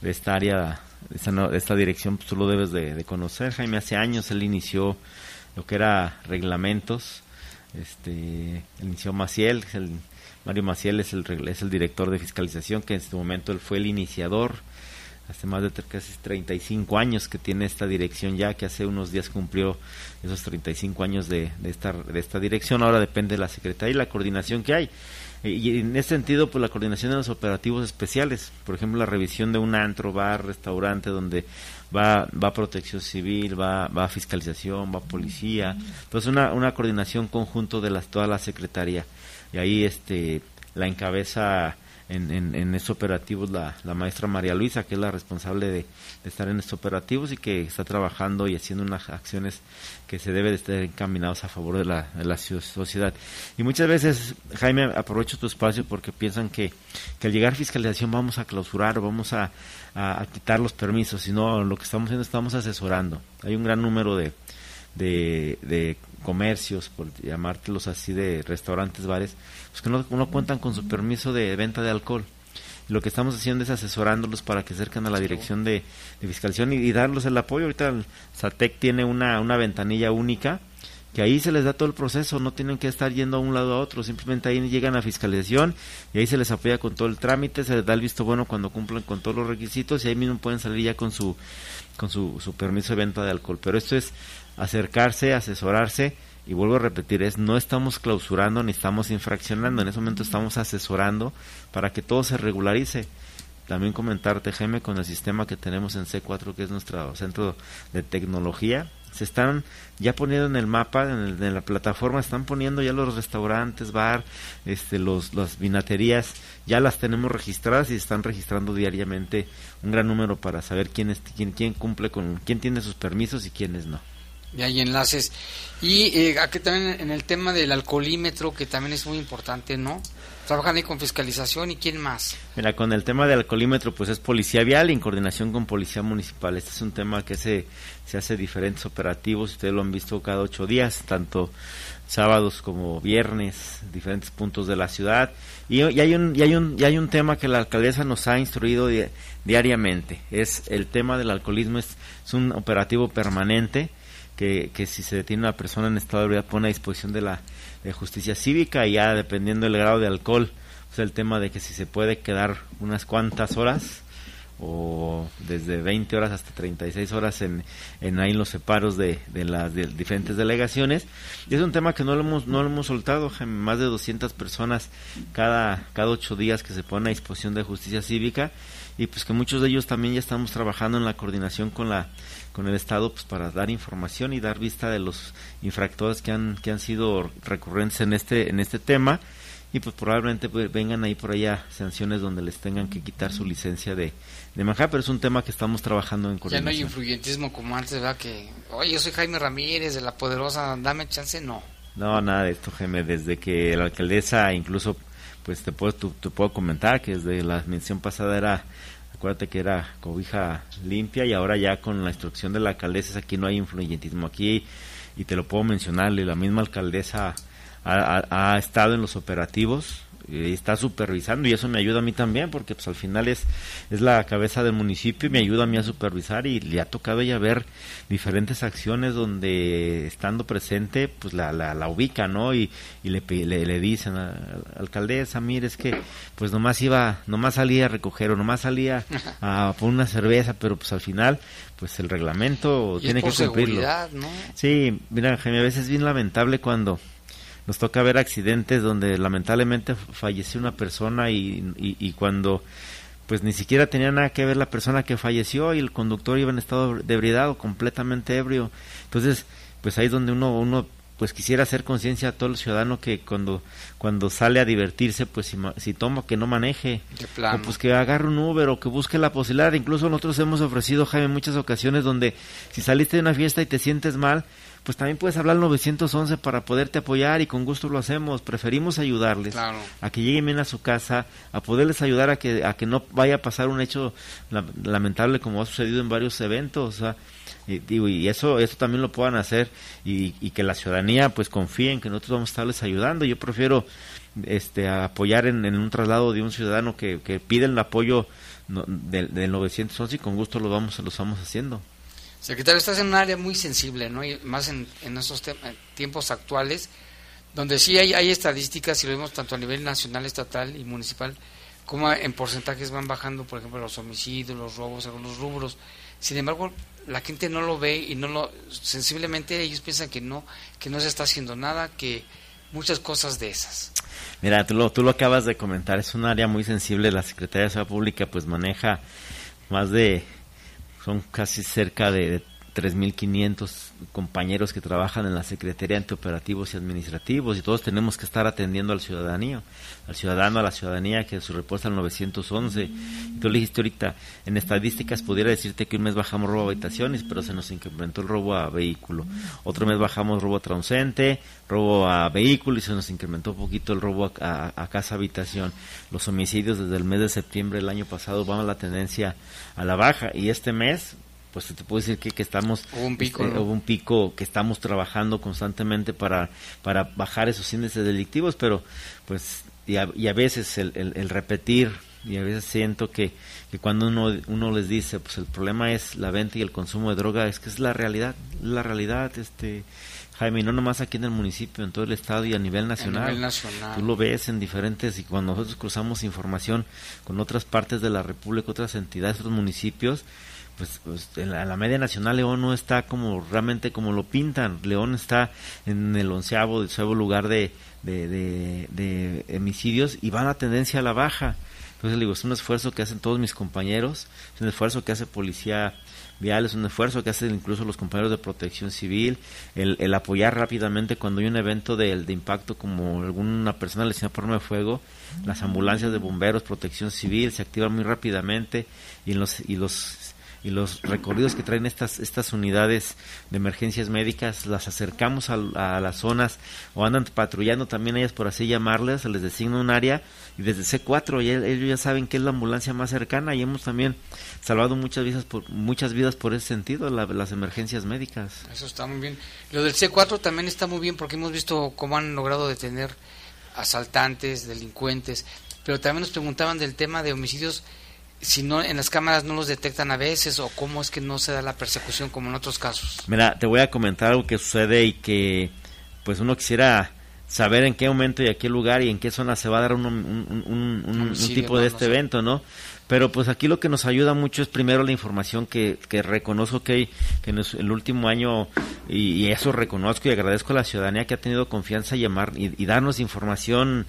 de esta área, de esta, de esta dirección, pues tú lo debes de, conocer. Jaime, hace años él inició lo que era reglamentos. Este, inició Maciel, el, Mario Maciel es el, es el director de fiscalización, que en este momento él fue el iniciador. Hace más de casi 35 años que tiene esta dirección ya, que hace unos días cumplió esos 35 años de, de, de esta dirección. Ahora depende de la Secretaría y la coordinación que hay. Y en ese sentido, pues la coordinación de los operativos especiales, por ejemplo, la revisión de un antro, bar, restaurante, donde va, va protección civil, va, va fiscalización, va policía, pues una, una coordinación conjunto de las, toda la secretaría. Y ahí este la encabeza en, en, estos operativos la, la, maestra María Luisa, que es la responsable de, estar en estos operativos y que está trabajando y haciendo unas acciones que se deben de estar encaminados a favor de la, de la sociedad. Y muchas veces, Jaime, aprovecho tu espacio porque piensan que, que al llegar fiscalización vamos a clausurar o vamos a, a, quitar los permisos, sino lo que estamos haciendo estamos asesorando. Hay un gran número de, de, de comercios, por llamártelos así, de restaurantes, bares, pues que no, no cuentan con su permiso de venta de alcohol. Lo que estamos haciendo es asesorándolos para que acerquen a la dirección de, fiscalización y, darles el apoyo. Ahorita el SATEC tiene una, una ventanilla única que ahí se les da todo el proceso, no tienen que estar yendo a un lado a otro, simplemente ahí llegan a fiscalización y ahí se les apoya con todo el trámite, se les da el visto bueno cuando cumplan con todos los requisitos y ahí mismo pueden salir ya con su con su, su permiso de venta de alcohol. Pero esto es acercarse, asesorarse y vuelvo a repetir, es no estamos clausurando ni estamos infraccionando, en ese momento estamos asesorando para que todo se regularice. También comentarte, Jaime, con el sistema que tenemos en C4, que es nuestro centro de tecnología, se están ya poniendo en el mapa, en, la plataforma, están poniendo ya los restaurantes, bar, este, los, las vinaterías, ya las tenemos registradas y están registrando diariamente un gran número para saber quién, es, quién, quién cumple con, quién tiene sus permisos y quiénes no y hay enlaces. Y eh, aquí también en el tema del alcoholímetro, que también es muy importante, ¿no? Trabajan ahí con fiscalización y quién más. Mira, con el tema del alcoholímetro, pues es policía vial y en coordinación con policía municipal. Este es un tema que se, se hace diferentes operativos, ustedes lo han visto cada ocho días, tanto sábados como viernes, diferentes puntos de la ciudad. Y, hay, un, y, hay, un, y hay un tema que la alcaldesa nos ha instruido diariamente, es el tema del alcoholismo, es un operativo permanente que, si se detiene una persona en estado de ebriedad pone a disposición de la justicia cívica y ya dependiendo del grado de alcohol, pues el tema de que si se puede quedar unas cuantas horas o desde 20 horas hasta 36 horas en, en ahí los separos de, de las diferentes delegaciones. Y es un tema que no lo hemos, no lo hemos soltado, más de 200 personas cada, cada ocho días que se ponen a disposición de justicia cívica y pues que muchos de ellos también ya estamos trabajando en la coordinación con la con el Estado pues para dar información y dar vista de los infractores que han que han sido recurrentes en este en este tema y pues probablemente pues, vengan ahí por allá sanciones donde les tengan que quitar su licencia de, de manejar, pero es un tema que estamos trabajando en Ya no hay influyentismo como antes, ¿verdad? Que, oye, yo soy Jaime Ramírez de La Poderosa, dame chance, no. No, nada de esto, Jaime, desde que la alcaldesa incluso, pues te puedo, te puedo comentar que desde la mención pasada era acuérdate que era cobija limpia y ahora ya con la instrucción de la alcaldesa aquí no hay influyentismo aquí y te lo puedo mencionar, la misma alcaldesa ha, estado en los operativos está supervisando y eso me ayuda a mí también porque pues al final es, es la cabeza del municipio y me ayuda a mí a supervisar y le ha tocado ya ver diferentes acciones donde estando presente pues la, la, ubica no y, y le, le, dicen a, alcaldesa mire es que pues nomás iba nomás salía a recoger o nomás salía a poner una cerveza pero pues al final pues el reglamento tiene que cumplirlo. ¿no? sí mira Jaime a veces es bien lamentable cuando nos toca ver accidentes donde lamentablemente falleció una persona y, y, cuando pues ni siquiera tenía nada que ver la persona que falleció y el conductor iba en estado de ebriedad completamente ebrio. Entonces, pues ahí es donde uno, uno pues quisiera hacer conciencia a todo el ciudadano que cuando cuando sale a divertirse pues si, si toma que no maneje. O pues que agarre un Uber o que busque la posibilidad. Incluso nosotros hemos ofrecido Jaime muchas ocasiones donde si saliste de una fiesta y te sientes mal pues también puedes hablar al 911 para poderte apoyar y con gusto lo hacemos. Preferimos ayudarles a que lleguen bien a su casa, a poderles ayudar a que, a que no vaya a pasar un hecho lamentable como ha sucedido en varios eventos. y, y eso, eso también lo puedan hacer y, que la ciudadanía pues confíe en que nosotros vamos a estarles ayudando. Yo prefiero este, apoyar en, un traslado de un ciudadano que, que pide el apoyo del, del 911 y con gusto lo vamos, lo estamos haciendo. Secretario, estás en un área muy sensible, ¿no? Más en, en esos tiempos actuales, donde sí hay, hay estadísticas, y lo vemos tanto a nivel nacional, estatal y municipal, como en porcentajes van bajando, por ejemplo, los homicidios, los robos, algunos rubros. Sin embargo, la gente no lo ve y no lo sensiblemente ellos piensan que no que no se está haciendo nada, que muchas cosas de esas. Mira, tú lo, tú lo acabas de comentar, es un área muy sensible, la Secretaría de Salud Pública pues maneja más de son casi cerca de 3.500 compañeros que trabajan en la Secretaría ante Operativos y Administrativos y todos tenemos que estar atendiendo al ciudadanía, al ciudadano, a la ciudadanía que su respuesta al 911. Y tú le dijiste ahorita, en estadísticas pudiera decirte que un mes bajamos robo a habitaciones, pero se nos incrementó el robo a vehículo. Otro mes bajamos robo a robo a vehículo y se nos incrementó un poquito el robo a, a casa habitación. Los homicidios desde el mes de septiembre del año pasado van a la tendencia a la baja y este mes pues te puedo decir que, que estamos hubo un pico este, un pico que estamos trabajando constantemente para para bajar esos índices delictivos pero pues y a, y a veces el, el, repetir y a veces siento que, que cuando uno uno les dice pues el problema es la venta y el consumo de droga es que es la realidad la realidad este Jaime, no nomás aquí en el municipio, en todo el estado y a nivel nacional. A nivel nacional. Tú lo ves en diferentes, y cuando nosotros cruzamos información con otras partes de la República, otras entidades, otros municipios, pues, pues en la, media nacional León no está como realmente como lo pintan. León está en el onceavo, doceavo lugar de, de, de, homicidios y va a tendencia a la baja. Entonces digo, es un esfuerzo que hacen todos mis compañeros, es un esfuerzo que hace Policía Vial, es un esfuerzo que hacen incluso los compañeros de protección civil, el, el apoyar rápidamente cuando hay un evento de, de impacto como alguna persona lesionada por arma de fuego, las ambulancias de bomberos, protección civil se activan muy rápidamente y los, y los y los recorridos que traen estas estas unidades de emergencias médicas las acercamos a, las zonas o andan patrullando también ellas por así llamarles, se les designa un área y desde C4 ya, ellos ya saben que es la ambulancia más cercana y hemos también salvado muchas vidas por muchas vidas por ese sentido las emergencias médicas. Eso está muy bien. Lo del C4 también está muy bien porque hemos visto cómo han logrado detener asaltantes, delincuentes, pero también nos preguntaban del tema de homicidios si no en las cámaras no los detectan a veces o cómo es que no se da la persecución como en otros casos. Mira, te voy a comentar algo que sucede y que pues uno quisiera saber en qué momento y a qué lugar y en qué zona se va a dar un, un, tipo de este evento, ¿no? Pero pues aquí lo que nos ayuda mucho es primero la información que, que reconozco que, que en el último año, y, eso reconozco y agradezco a la ciudadanía que ha tenido confianza y llamar y darnos información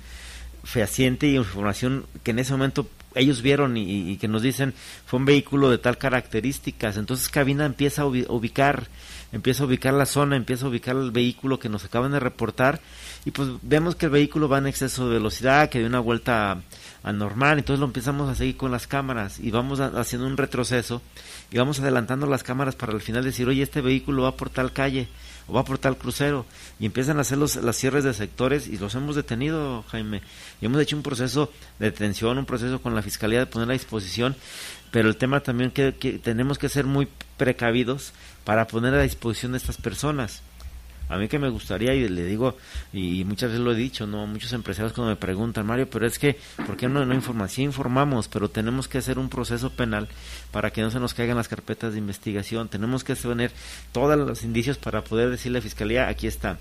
fehaciente y información que en ese momento ellos vieron y, que nos dicen fue un vehículo de tal características. Entonces Cabina empieza a ubicar, empieza a ubicar la zona, empieza a ubicar el vehículo que nos acaban de reportar y pues vemos que el vehículo va en exceso de velocidad, que dio una vuelta anormal, entonces lo empezamos a seguir con las cámaras y vamos haciendo un retroceso y vamos adelantando las cámaras para al final decir, oye, este vehículo va por tal calle o va por tal crucero y empiezan a hacer los, las cierres de sectores y los hemos detenido, Jaime, y hemos hecho un proceso de detención, un proceso con la Fiscalía de poner a disposición, pero el tema también que, que tenemos que ser muy precavidos para poner a disposición de estas personas a mí que me gustaría, y le digo, y, muchas veces lo he dicho, no muchos empresarios cuando me preguntan, Mario, pero es que, ¿por qué no, no informamos? Sí informamos, pero tenemos que hacer un proceso penal para que no se nos caigan las carpetas de investigación. Tenemos que tener todos los indicios para poder decirle a la Fiscalía, aquí está.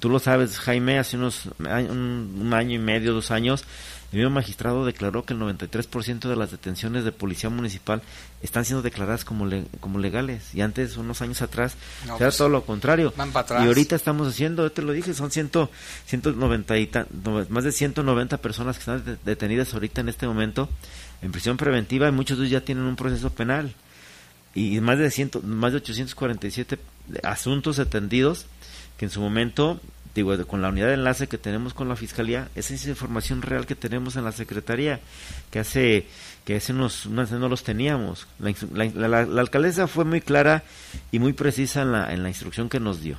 Tú lo sabes, Jaime, hace unos un año y medio, dos años, el mismo magistrado declaró que el 93% de las detenciones de policía municipal están siendo declaradas como, como legales. Y antes, unos años atrás, era pues, todo lo contrario. Y ahorita estamos haciendo, te lo dije, son ciento, 190 y más de 190 personas que están detenidas ahorita en este momento en prisión preventiva y muchos de ellos ya tienen un proceso penal. Y más de, ciento, más de 847 asuntos atendidos que en su momento digo, con la unidad de enlace que tenemos con la Fiscalía, esa es información real que tenemos en la Secretaría, que hace, que hace unos, no los teníamos. La, la, alcaldesa fue muy clara y muy precisa en la, en la instrucción que nos dio.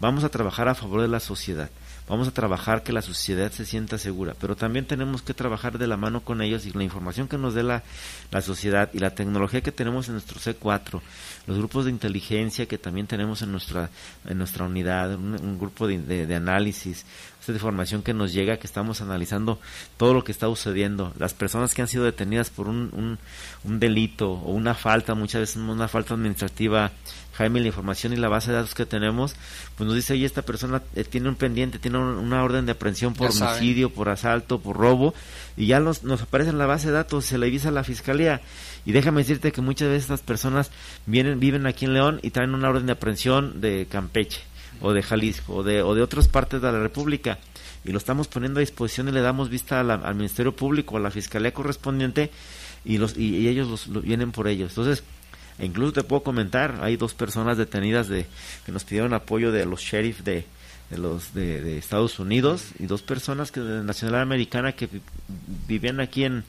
Vamos a trabajar a favor de la sociedad. Vamos a trabajar que la sociedad se sienta segura, pero también tenemos que trabajar de la mano con ellos y la información que nos dé la, la sociedad y la tecnología que tenemos en nuestro C4, los grupos de inteligencia que también tenemos en nuestra, en nuestra unidad, un, grupo de, de, análisis, esta información que nos llega, que estamos analizando todo lo que está sucediendo, las personas que han sido detenidas por un, un, un delito o una falta, muchas veces una falta administrativa Jaime, la información y la base de datos que tenemos, pues nos dice, oye, esta persona eh, tiene un pendiente, tiene una orden de aprehensión por homicidio, por asalto, por robo, y ya nos, nos aparece en la base de datos, se le avisa a la fiscalía. Y déjame decirte que muchas veces estas personas vienen, viven aquí en León y traen una orden de aprehensión de Campeche, o de Jalisco, o de, o de otras partes de la República y lo estamos poniendo a disposición y le damos vista al Ministerio Público, a la Fiscalía correspondiente y, los, y, ellos los, vienen por ellos. Entonces, incluso te puedo comentar, hay dos personas detenidas de que nos pidieron apoyo de los sheriff de, de los de, Estados Unidos y dos personas que de nacionalidad americana que vivían aquí en,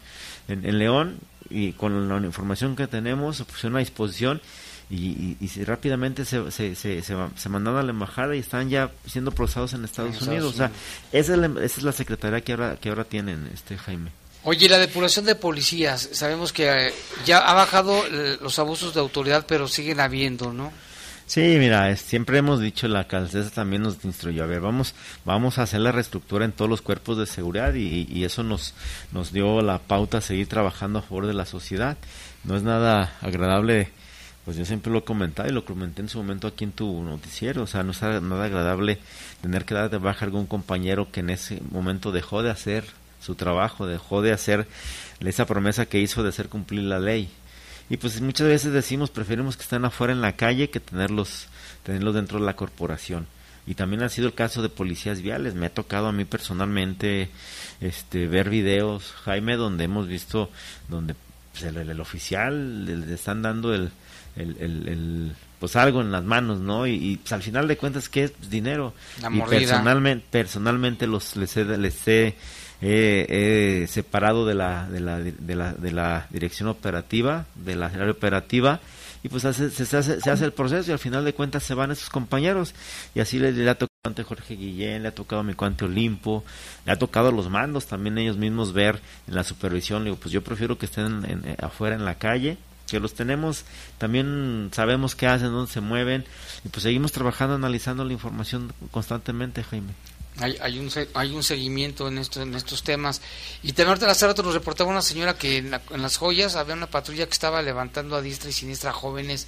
en, León y con la información que tenemos se pusieron a disposición y, y, rápidamente se, se, se, se, mandaron a la embajada y están ya siendo procesados en Estados, Unidos. O sea, esa es, la, esa es la secretaría que ahora, que ahora tienen, este Jaime. Oye, la depuración de policías, sabemos que eh, ya ha bajado eh, los abusos de autoridad, pero siguen habiendo, ¿no? Sí, mira, siempre hemos dicho, la alcaldesa también nos instruyó, a ver, vamos, vamos a hacer la reestructura en todos los cuerpos de seguridad y, y, eso nos, nos dio la pauta a seguir trabajando a favor de la sociedad. No es nada agradable, pues yo siempre lo he comentado y lo comenté en su momento aquí en tu noticiero, o sea, no es nada agradable tener que dar de baja a algún compañero que en ese momento dejó de hacer su trabajo, dejó de hacer esa promesa que hizo de hacer cumplir la ley. Y pues muchas veces decimos, preferimos que estén afuera en la calle que tenerlos, tenerlos dentro de la corporación. Y también ha sido el caso de policías viales. Me ha tocado a mí personalmente este, ver videos, Jaime, donde hemos visto, donde pues, el, oficial le, están dando el, el, pues algo en las manos, ¿no? Y, pues, al final de cuentas, ¿qué es? Pues, dinero. y personalmente, personalmente los, les les he eh, separado de la, de, la, de, la, de la dirección operativa, de la área operativa, y pues se, hace, se hace el proceso y al final de cuentas se van esos compañeros. Y así le, le ha tocado a Jorge Guillén, le ha tocado a mi cuante Olimpo, le ha tocado a los mandos también ellos mismos ver en la supervisión. digo, pues yo prefiero que estén en, afuera en la calle, que los tenemos, también sabemos qué hacen, dónde se mueven, y pues seguimos trabajando, analizando la información constantemente, Jaime. Hay, hay, un, hay un seguimiento en, esto, en estos temas. Y también ahorita hace rato nos reportaba una señora que en, las joyas había una patrulla que estaba levantando a diestra y siniestra a jóvenes.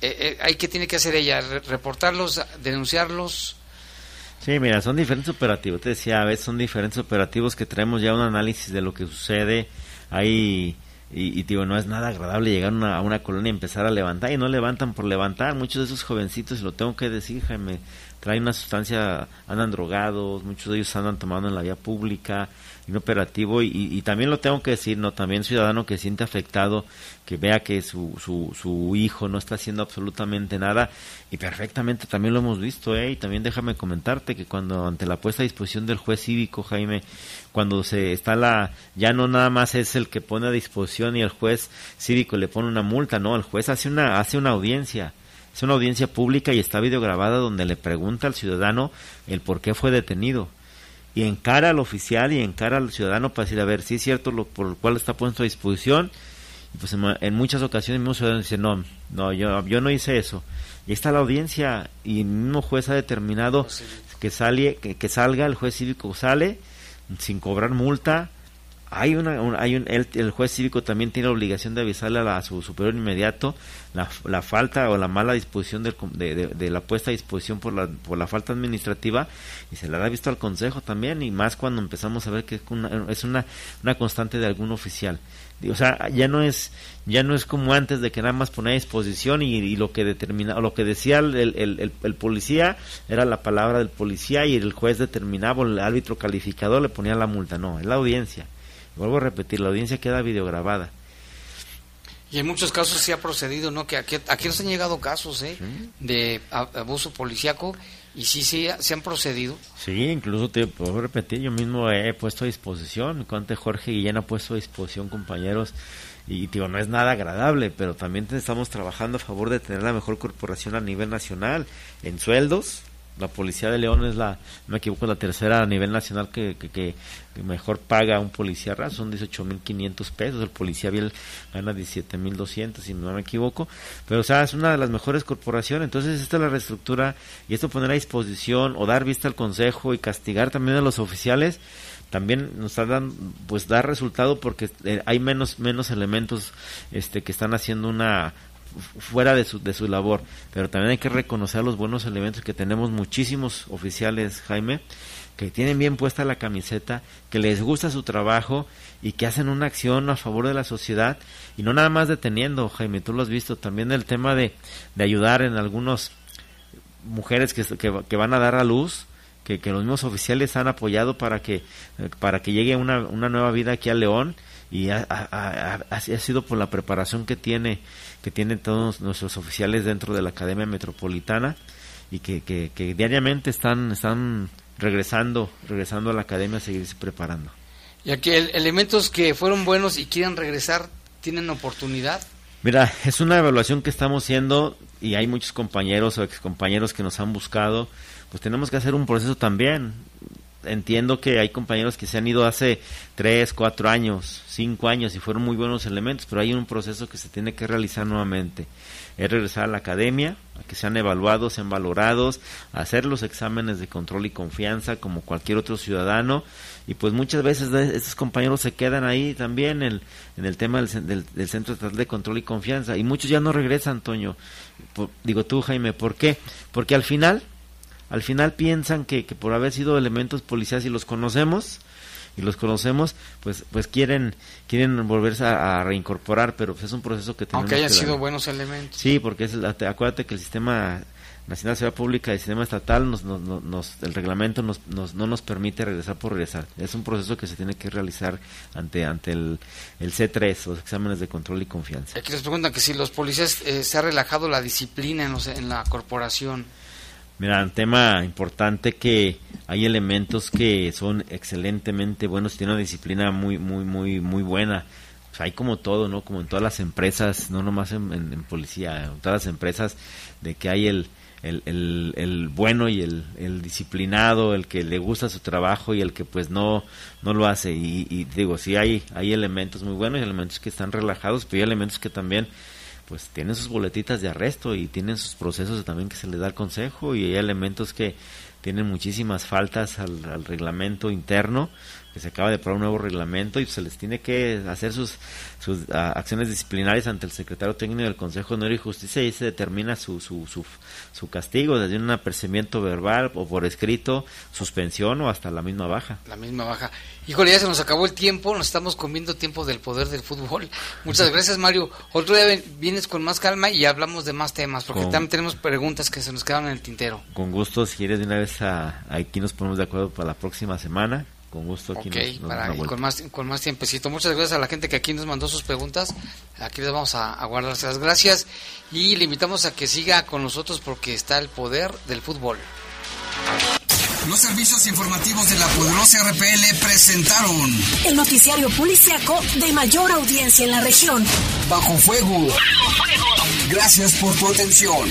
Eh, eh, ¿Qué tiene que hacer ella? ¿Reportarlos, denunciarlos? Sí, mira, son diferentes operativos. Te decía, a veces son diferentes operativos que traemos ya un análisis de lo que sucede. Hay y, digo, no es nada agradable llegar a una colonia y empezar a levantar y no levantan por levantar. Muchos de esos jovencitos, y lo tengo que decir, Jaime, traen una sustancia, andan drogados, muchos de ellos andan tomando en la vía pública, inoperativo y, y, también lo tengo que decir, no también ciudadano que siente afectado, que vea que su, su, su hijo no está haciendo absolutamente nada y perfectamente también lo hemos visto, ¿eh? y también déjame comentarte que cuando ante la puesta a disposición del juez cívico, Jaime, cuando se está la, ya no nada más es el que pone a disposición y el juez cívico le pone una multa, no, el juez hace una, hace una audiencia, es una audiencia pública y está videograbada donde le pregunta al ciudadano el por qué fue detenido y encara al oficial y encara al ciudadano para decir, a ver, si es cierto lo por lo cual está puesto a disposición. Y pues en, muchas ocasiones el mismo ciudadano dice, no, no, yo, yo no hice eso. Y está la audiencia y el mismo juez ha determinado que, sale, que, salga, el juez cívico sale sin cobrar multa. Hay una, hay un, el, juez cívico también tiene la obligación de avisarle a, su superior inmediato la, la, falta o la mala disposición de, de, la puesta a disposición por la, por la falta administrativa y se la ha visto al consejo también y más cuando empezamos a ver que es una, es una, una constante de algún oficial. O sea ya no es ya no es como antes de que nada más ponía a disposición y, lo que determina lo que decía el, el, el, policía era la palabra del policía y el juez determinaba el árbitro calificador le ponía la multa. No es la audiencia vuelvo a repetir la audiencia queda videograbada y en muchos casos se ha procedido, ¿no? Que aquí, aquí nos han llegado casos, ¿eh? De abuso policíaco y sí, sí, se han procedido. Sí, incluso te puedo repetir, yo mismo he puesto a disposición, mi Jorge Guillén ha puesto a disposición compañeros y digo, no es nada agradable, pero también estamos trabajando a favor de tener la mejor corporación a nivel nacional en sueldos, la policía de León es la, no me equivoco, la tercera a nivel nacional que, que, mejor paga un policía raso, son 18.500 pesos, el policía bien gana 17.200 si no me equivoco, pero o sea, es una de las mejores corporaciones, entonces esta es la reestructura y esto poner a disposición o dar vista al consejo y castigar también a los oficiales también nos dan pues dar resultado porque eh, hay menos menos elementos este que están haciendo una fuera de su, de su labor, pero también hay que reconocer los buenos elementos que tenemos muchísimos oficiales, Jaime, que tienen bien puesta la camiseta, que les gusta su trabajo y que hacen una acción a favor de la sociedad. Y no nada más deteniendo, Jaime, tú lo has visto, también el tema de, de ayudar en algunas mujeres que, que, van a dar a luz, que, los mismos oficiales han apoyado para que, para que llegue una, una nueva vida aquí a León. Y ha, ha, ha, sido por la preparación que tiene que tienen todos nuestros oficiales dentro de la Academia Metropolitana y que, que, diariamente están, están regresando, regresando a la academia a seguirse preparando. Y aquí elementos que fueron buenos y quieren regresar, ¿tienen oportunidad? Mira, es una evaluación que estamos haciendo y hay muchos compañeros o excompañeros que nos han buscado, pues tenemos que hacer un proceso también entiendo que hay compañeros que se han ido hace tres, cuatro años, cinco años y fueron muy buenos elementos, pero hay un proceso que se tiene que realizar nuevamente. Es regresar a la academia, a que sean evaluados, sean valorados, hacer los exámenes de control y confianza como cualquier otro ciudadano. Y pues muchas veces estos compañeros se quedan ahí también en, el tema del, del, Centro de Control y Confianza. Y muchos ya no regresan, Toño. digo tú, Jaime, ¿por qué? Porque al final al final piensan que, que por haber sido elementos policiales y los conocemos, y los conocemos, pues pues quieren quieren volverse a, reincorporar, pero pues es un proceso que tenemos Aunque hayan sido buenos elementos. Sí, porque es, acuérdate que el sistema Nacional de Seguridad Pública y el sistema estatal, nos, nos, el reglamento nos, no nos permite regresar por regresar. Es un proceso que se tiene que realizar ante ante el, el C3, los exámenes de control y confianza. Aquí les preguntan que si los policías eh, se ha relajado la disciplina en, en la corporación. Mira, un tema importante que hay elementos que son excelentemente buenos, tienen una disciplina muy, muy, muy, muy buena. hay como todo, ¿no? Como en todas las empresas, no nomás en, policía, en todas las empresas, de que hay el, el, el, bueno y el, el, disciplinado, el que le gusta su trabajo y el que pues no, no lo hace. Y, y digo, sí hay, hay elementos muy buenos y elementos que están relajados, pero hay elementos que también pues tienen sus boletitas de arresto y tienen sus procesos también que se les da el consejo y hay elementos que tienen muchísimas faltas al, reglamento interno que se acaba de aprobar un nuevo reglamento y se les tiene que hacer sus, sus acciones disciplinarias ante el secretario técnico del Consejo de Honor y Justicia y se determina su, su, su, su, castigo, desde un apercibimiento verbal o por escrito, suspensión o hasta la misma baja. La misma baja. Híjole, ya se nos acabó el tiempo, nos estamos comiendo tiempo del poder del fútbol. Muchas gracias, Mario. Otro día vienes con más calma y hablamos de más temas, porque también tenemos preguntas que se nos quedaron en el tintero. Con gusto, si quieres de una vez a, aquí nos ponemos de acuerdo para la próxima semana con gusto aquí Ok, nos- nos para- con más, con más tiempecito. Muchas gracias a la gente que aquí nos mandó sus preguntas. Aquí les vamos a, a guardar las gracias y le invitamos a que siga con nosotros porque está el poder del fútbol. Los servicios informativos de la poderosa RPL presentaron El noticiario policiaco de mayor audiencia en la región. Bajo Fuego. Gracias por tu atención.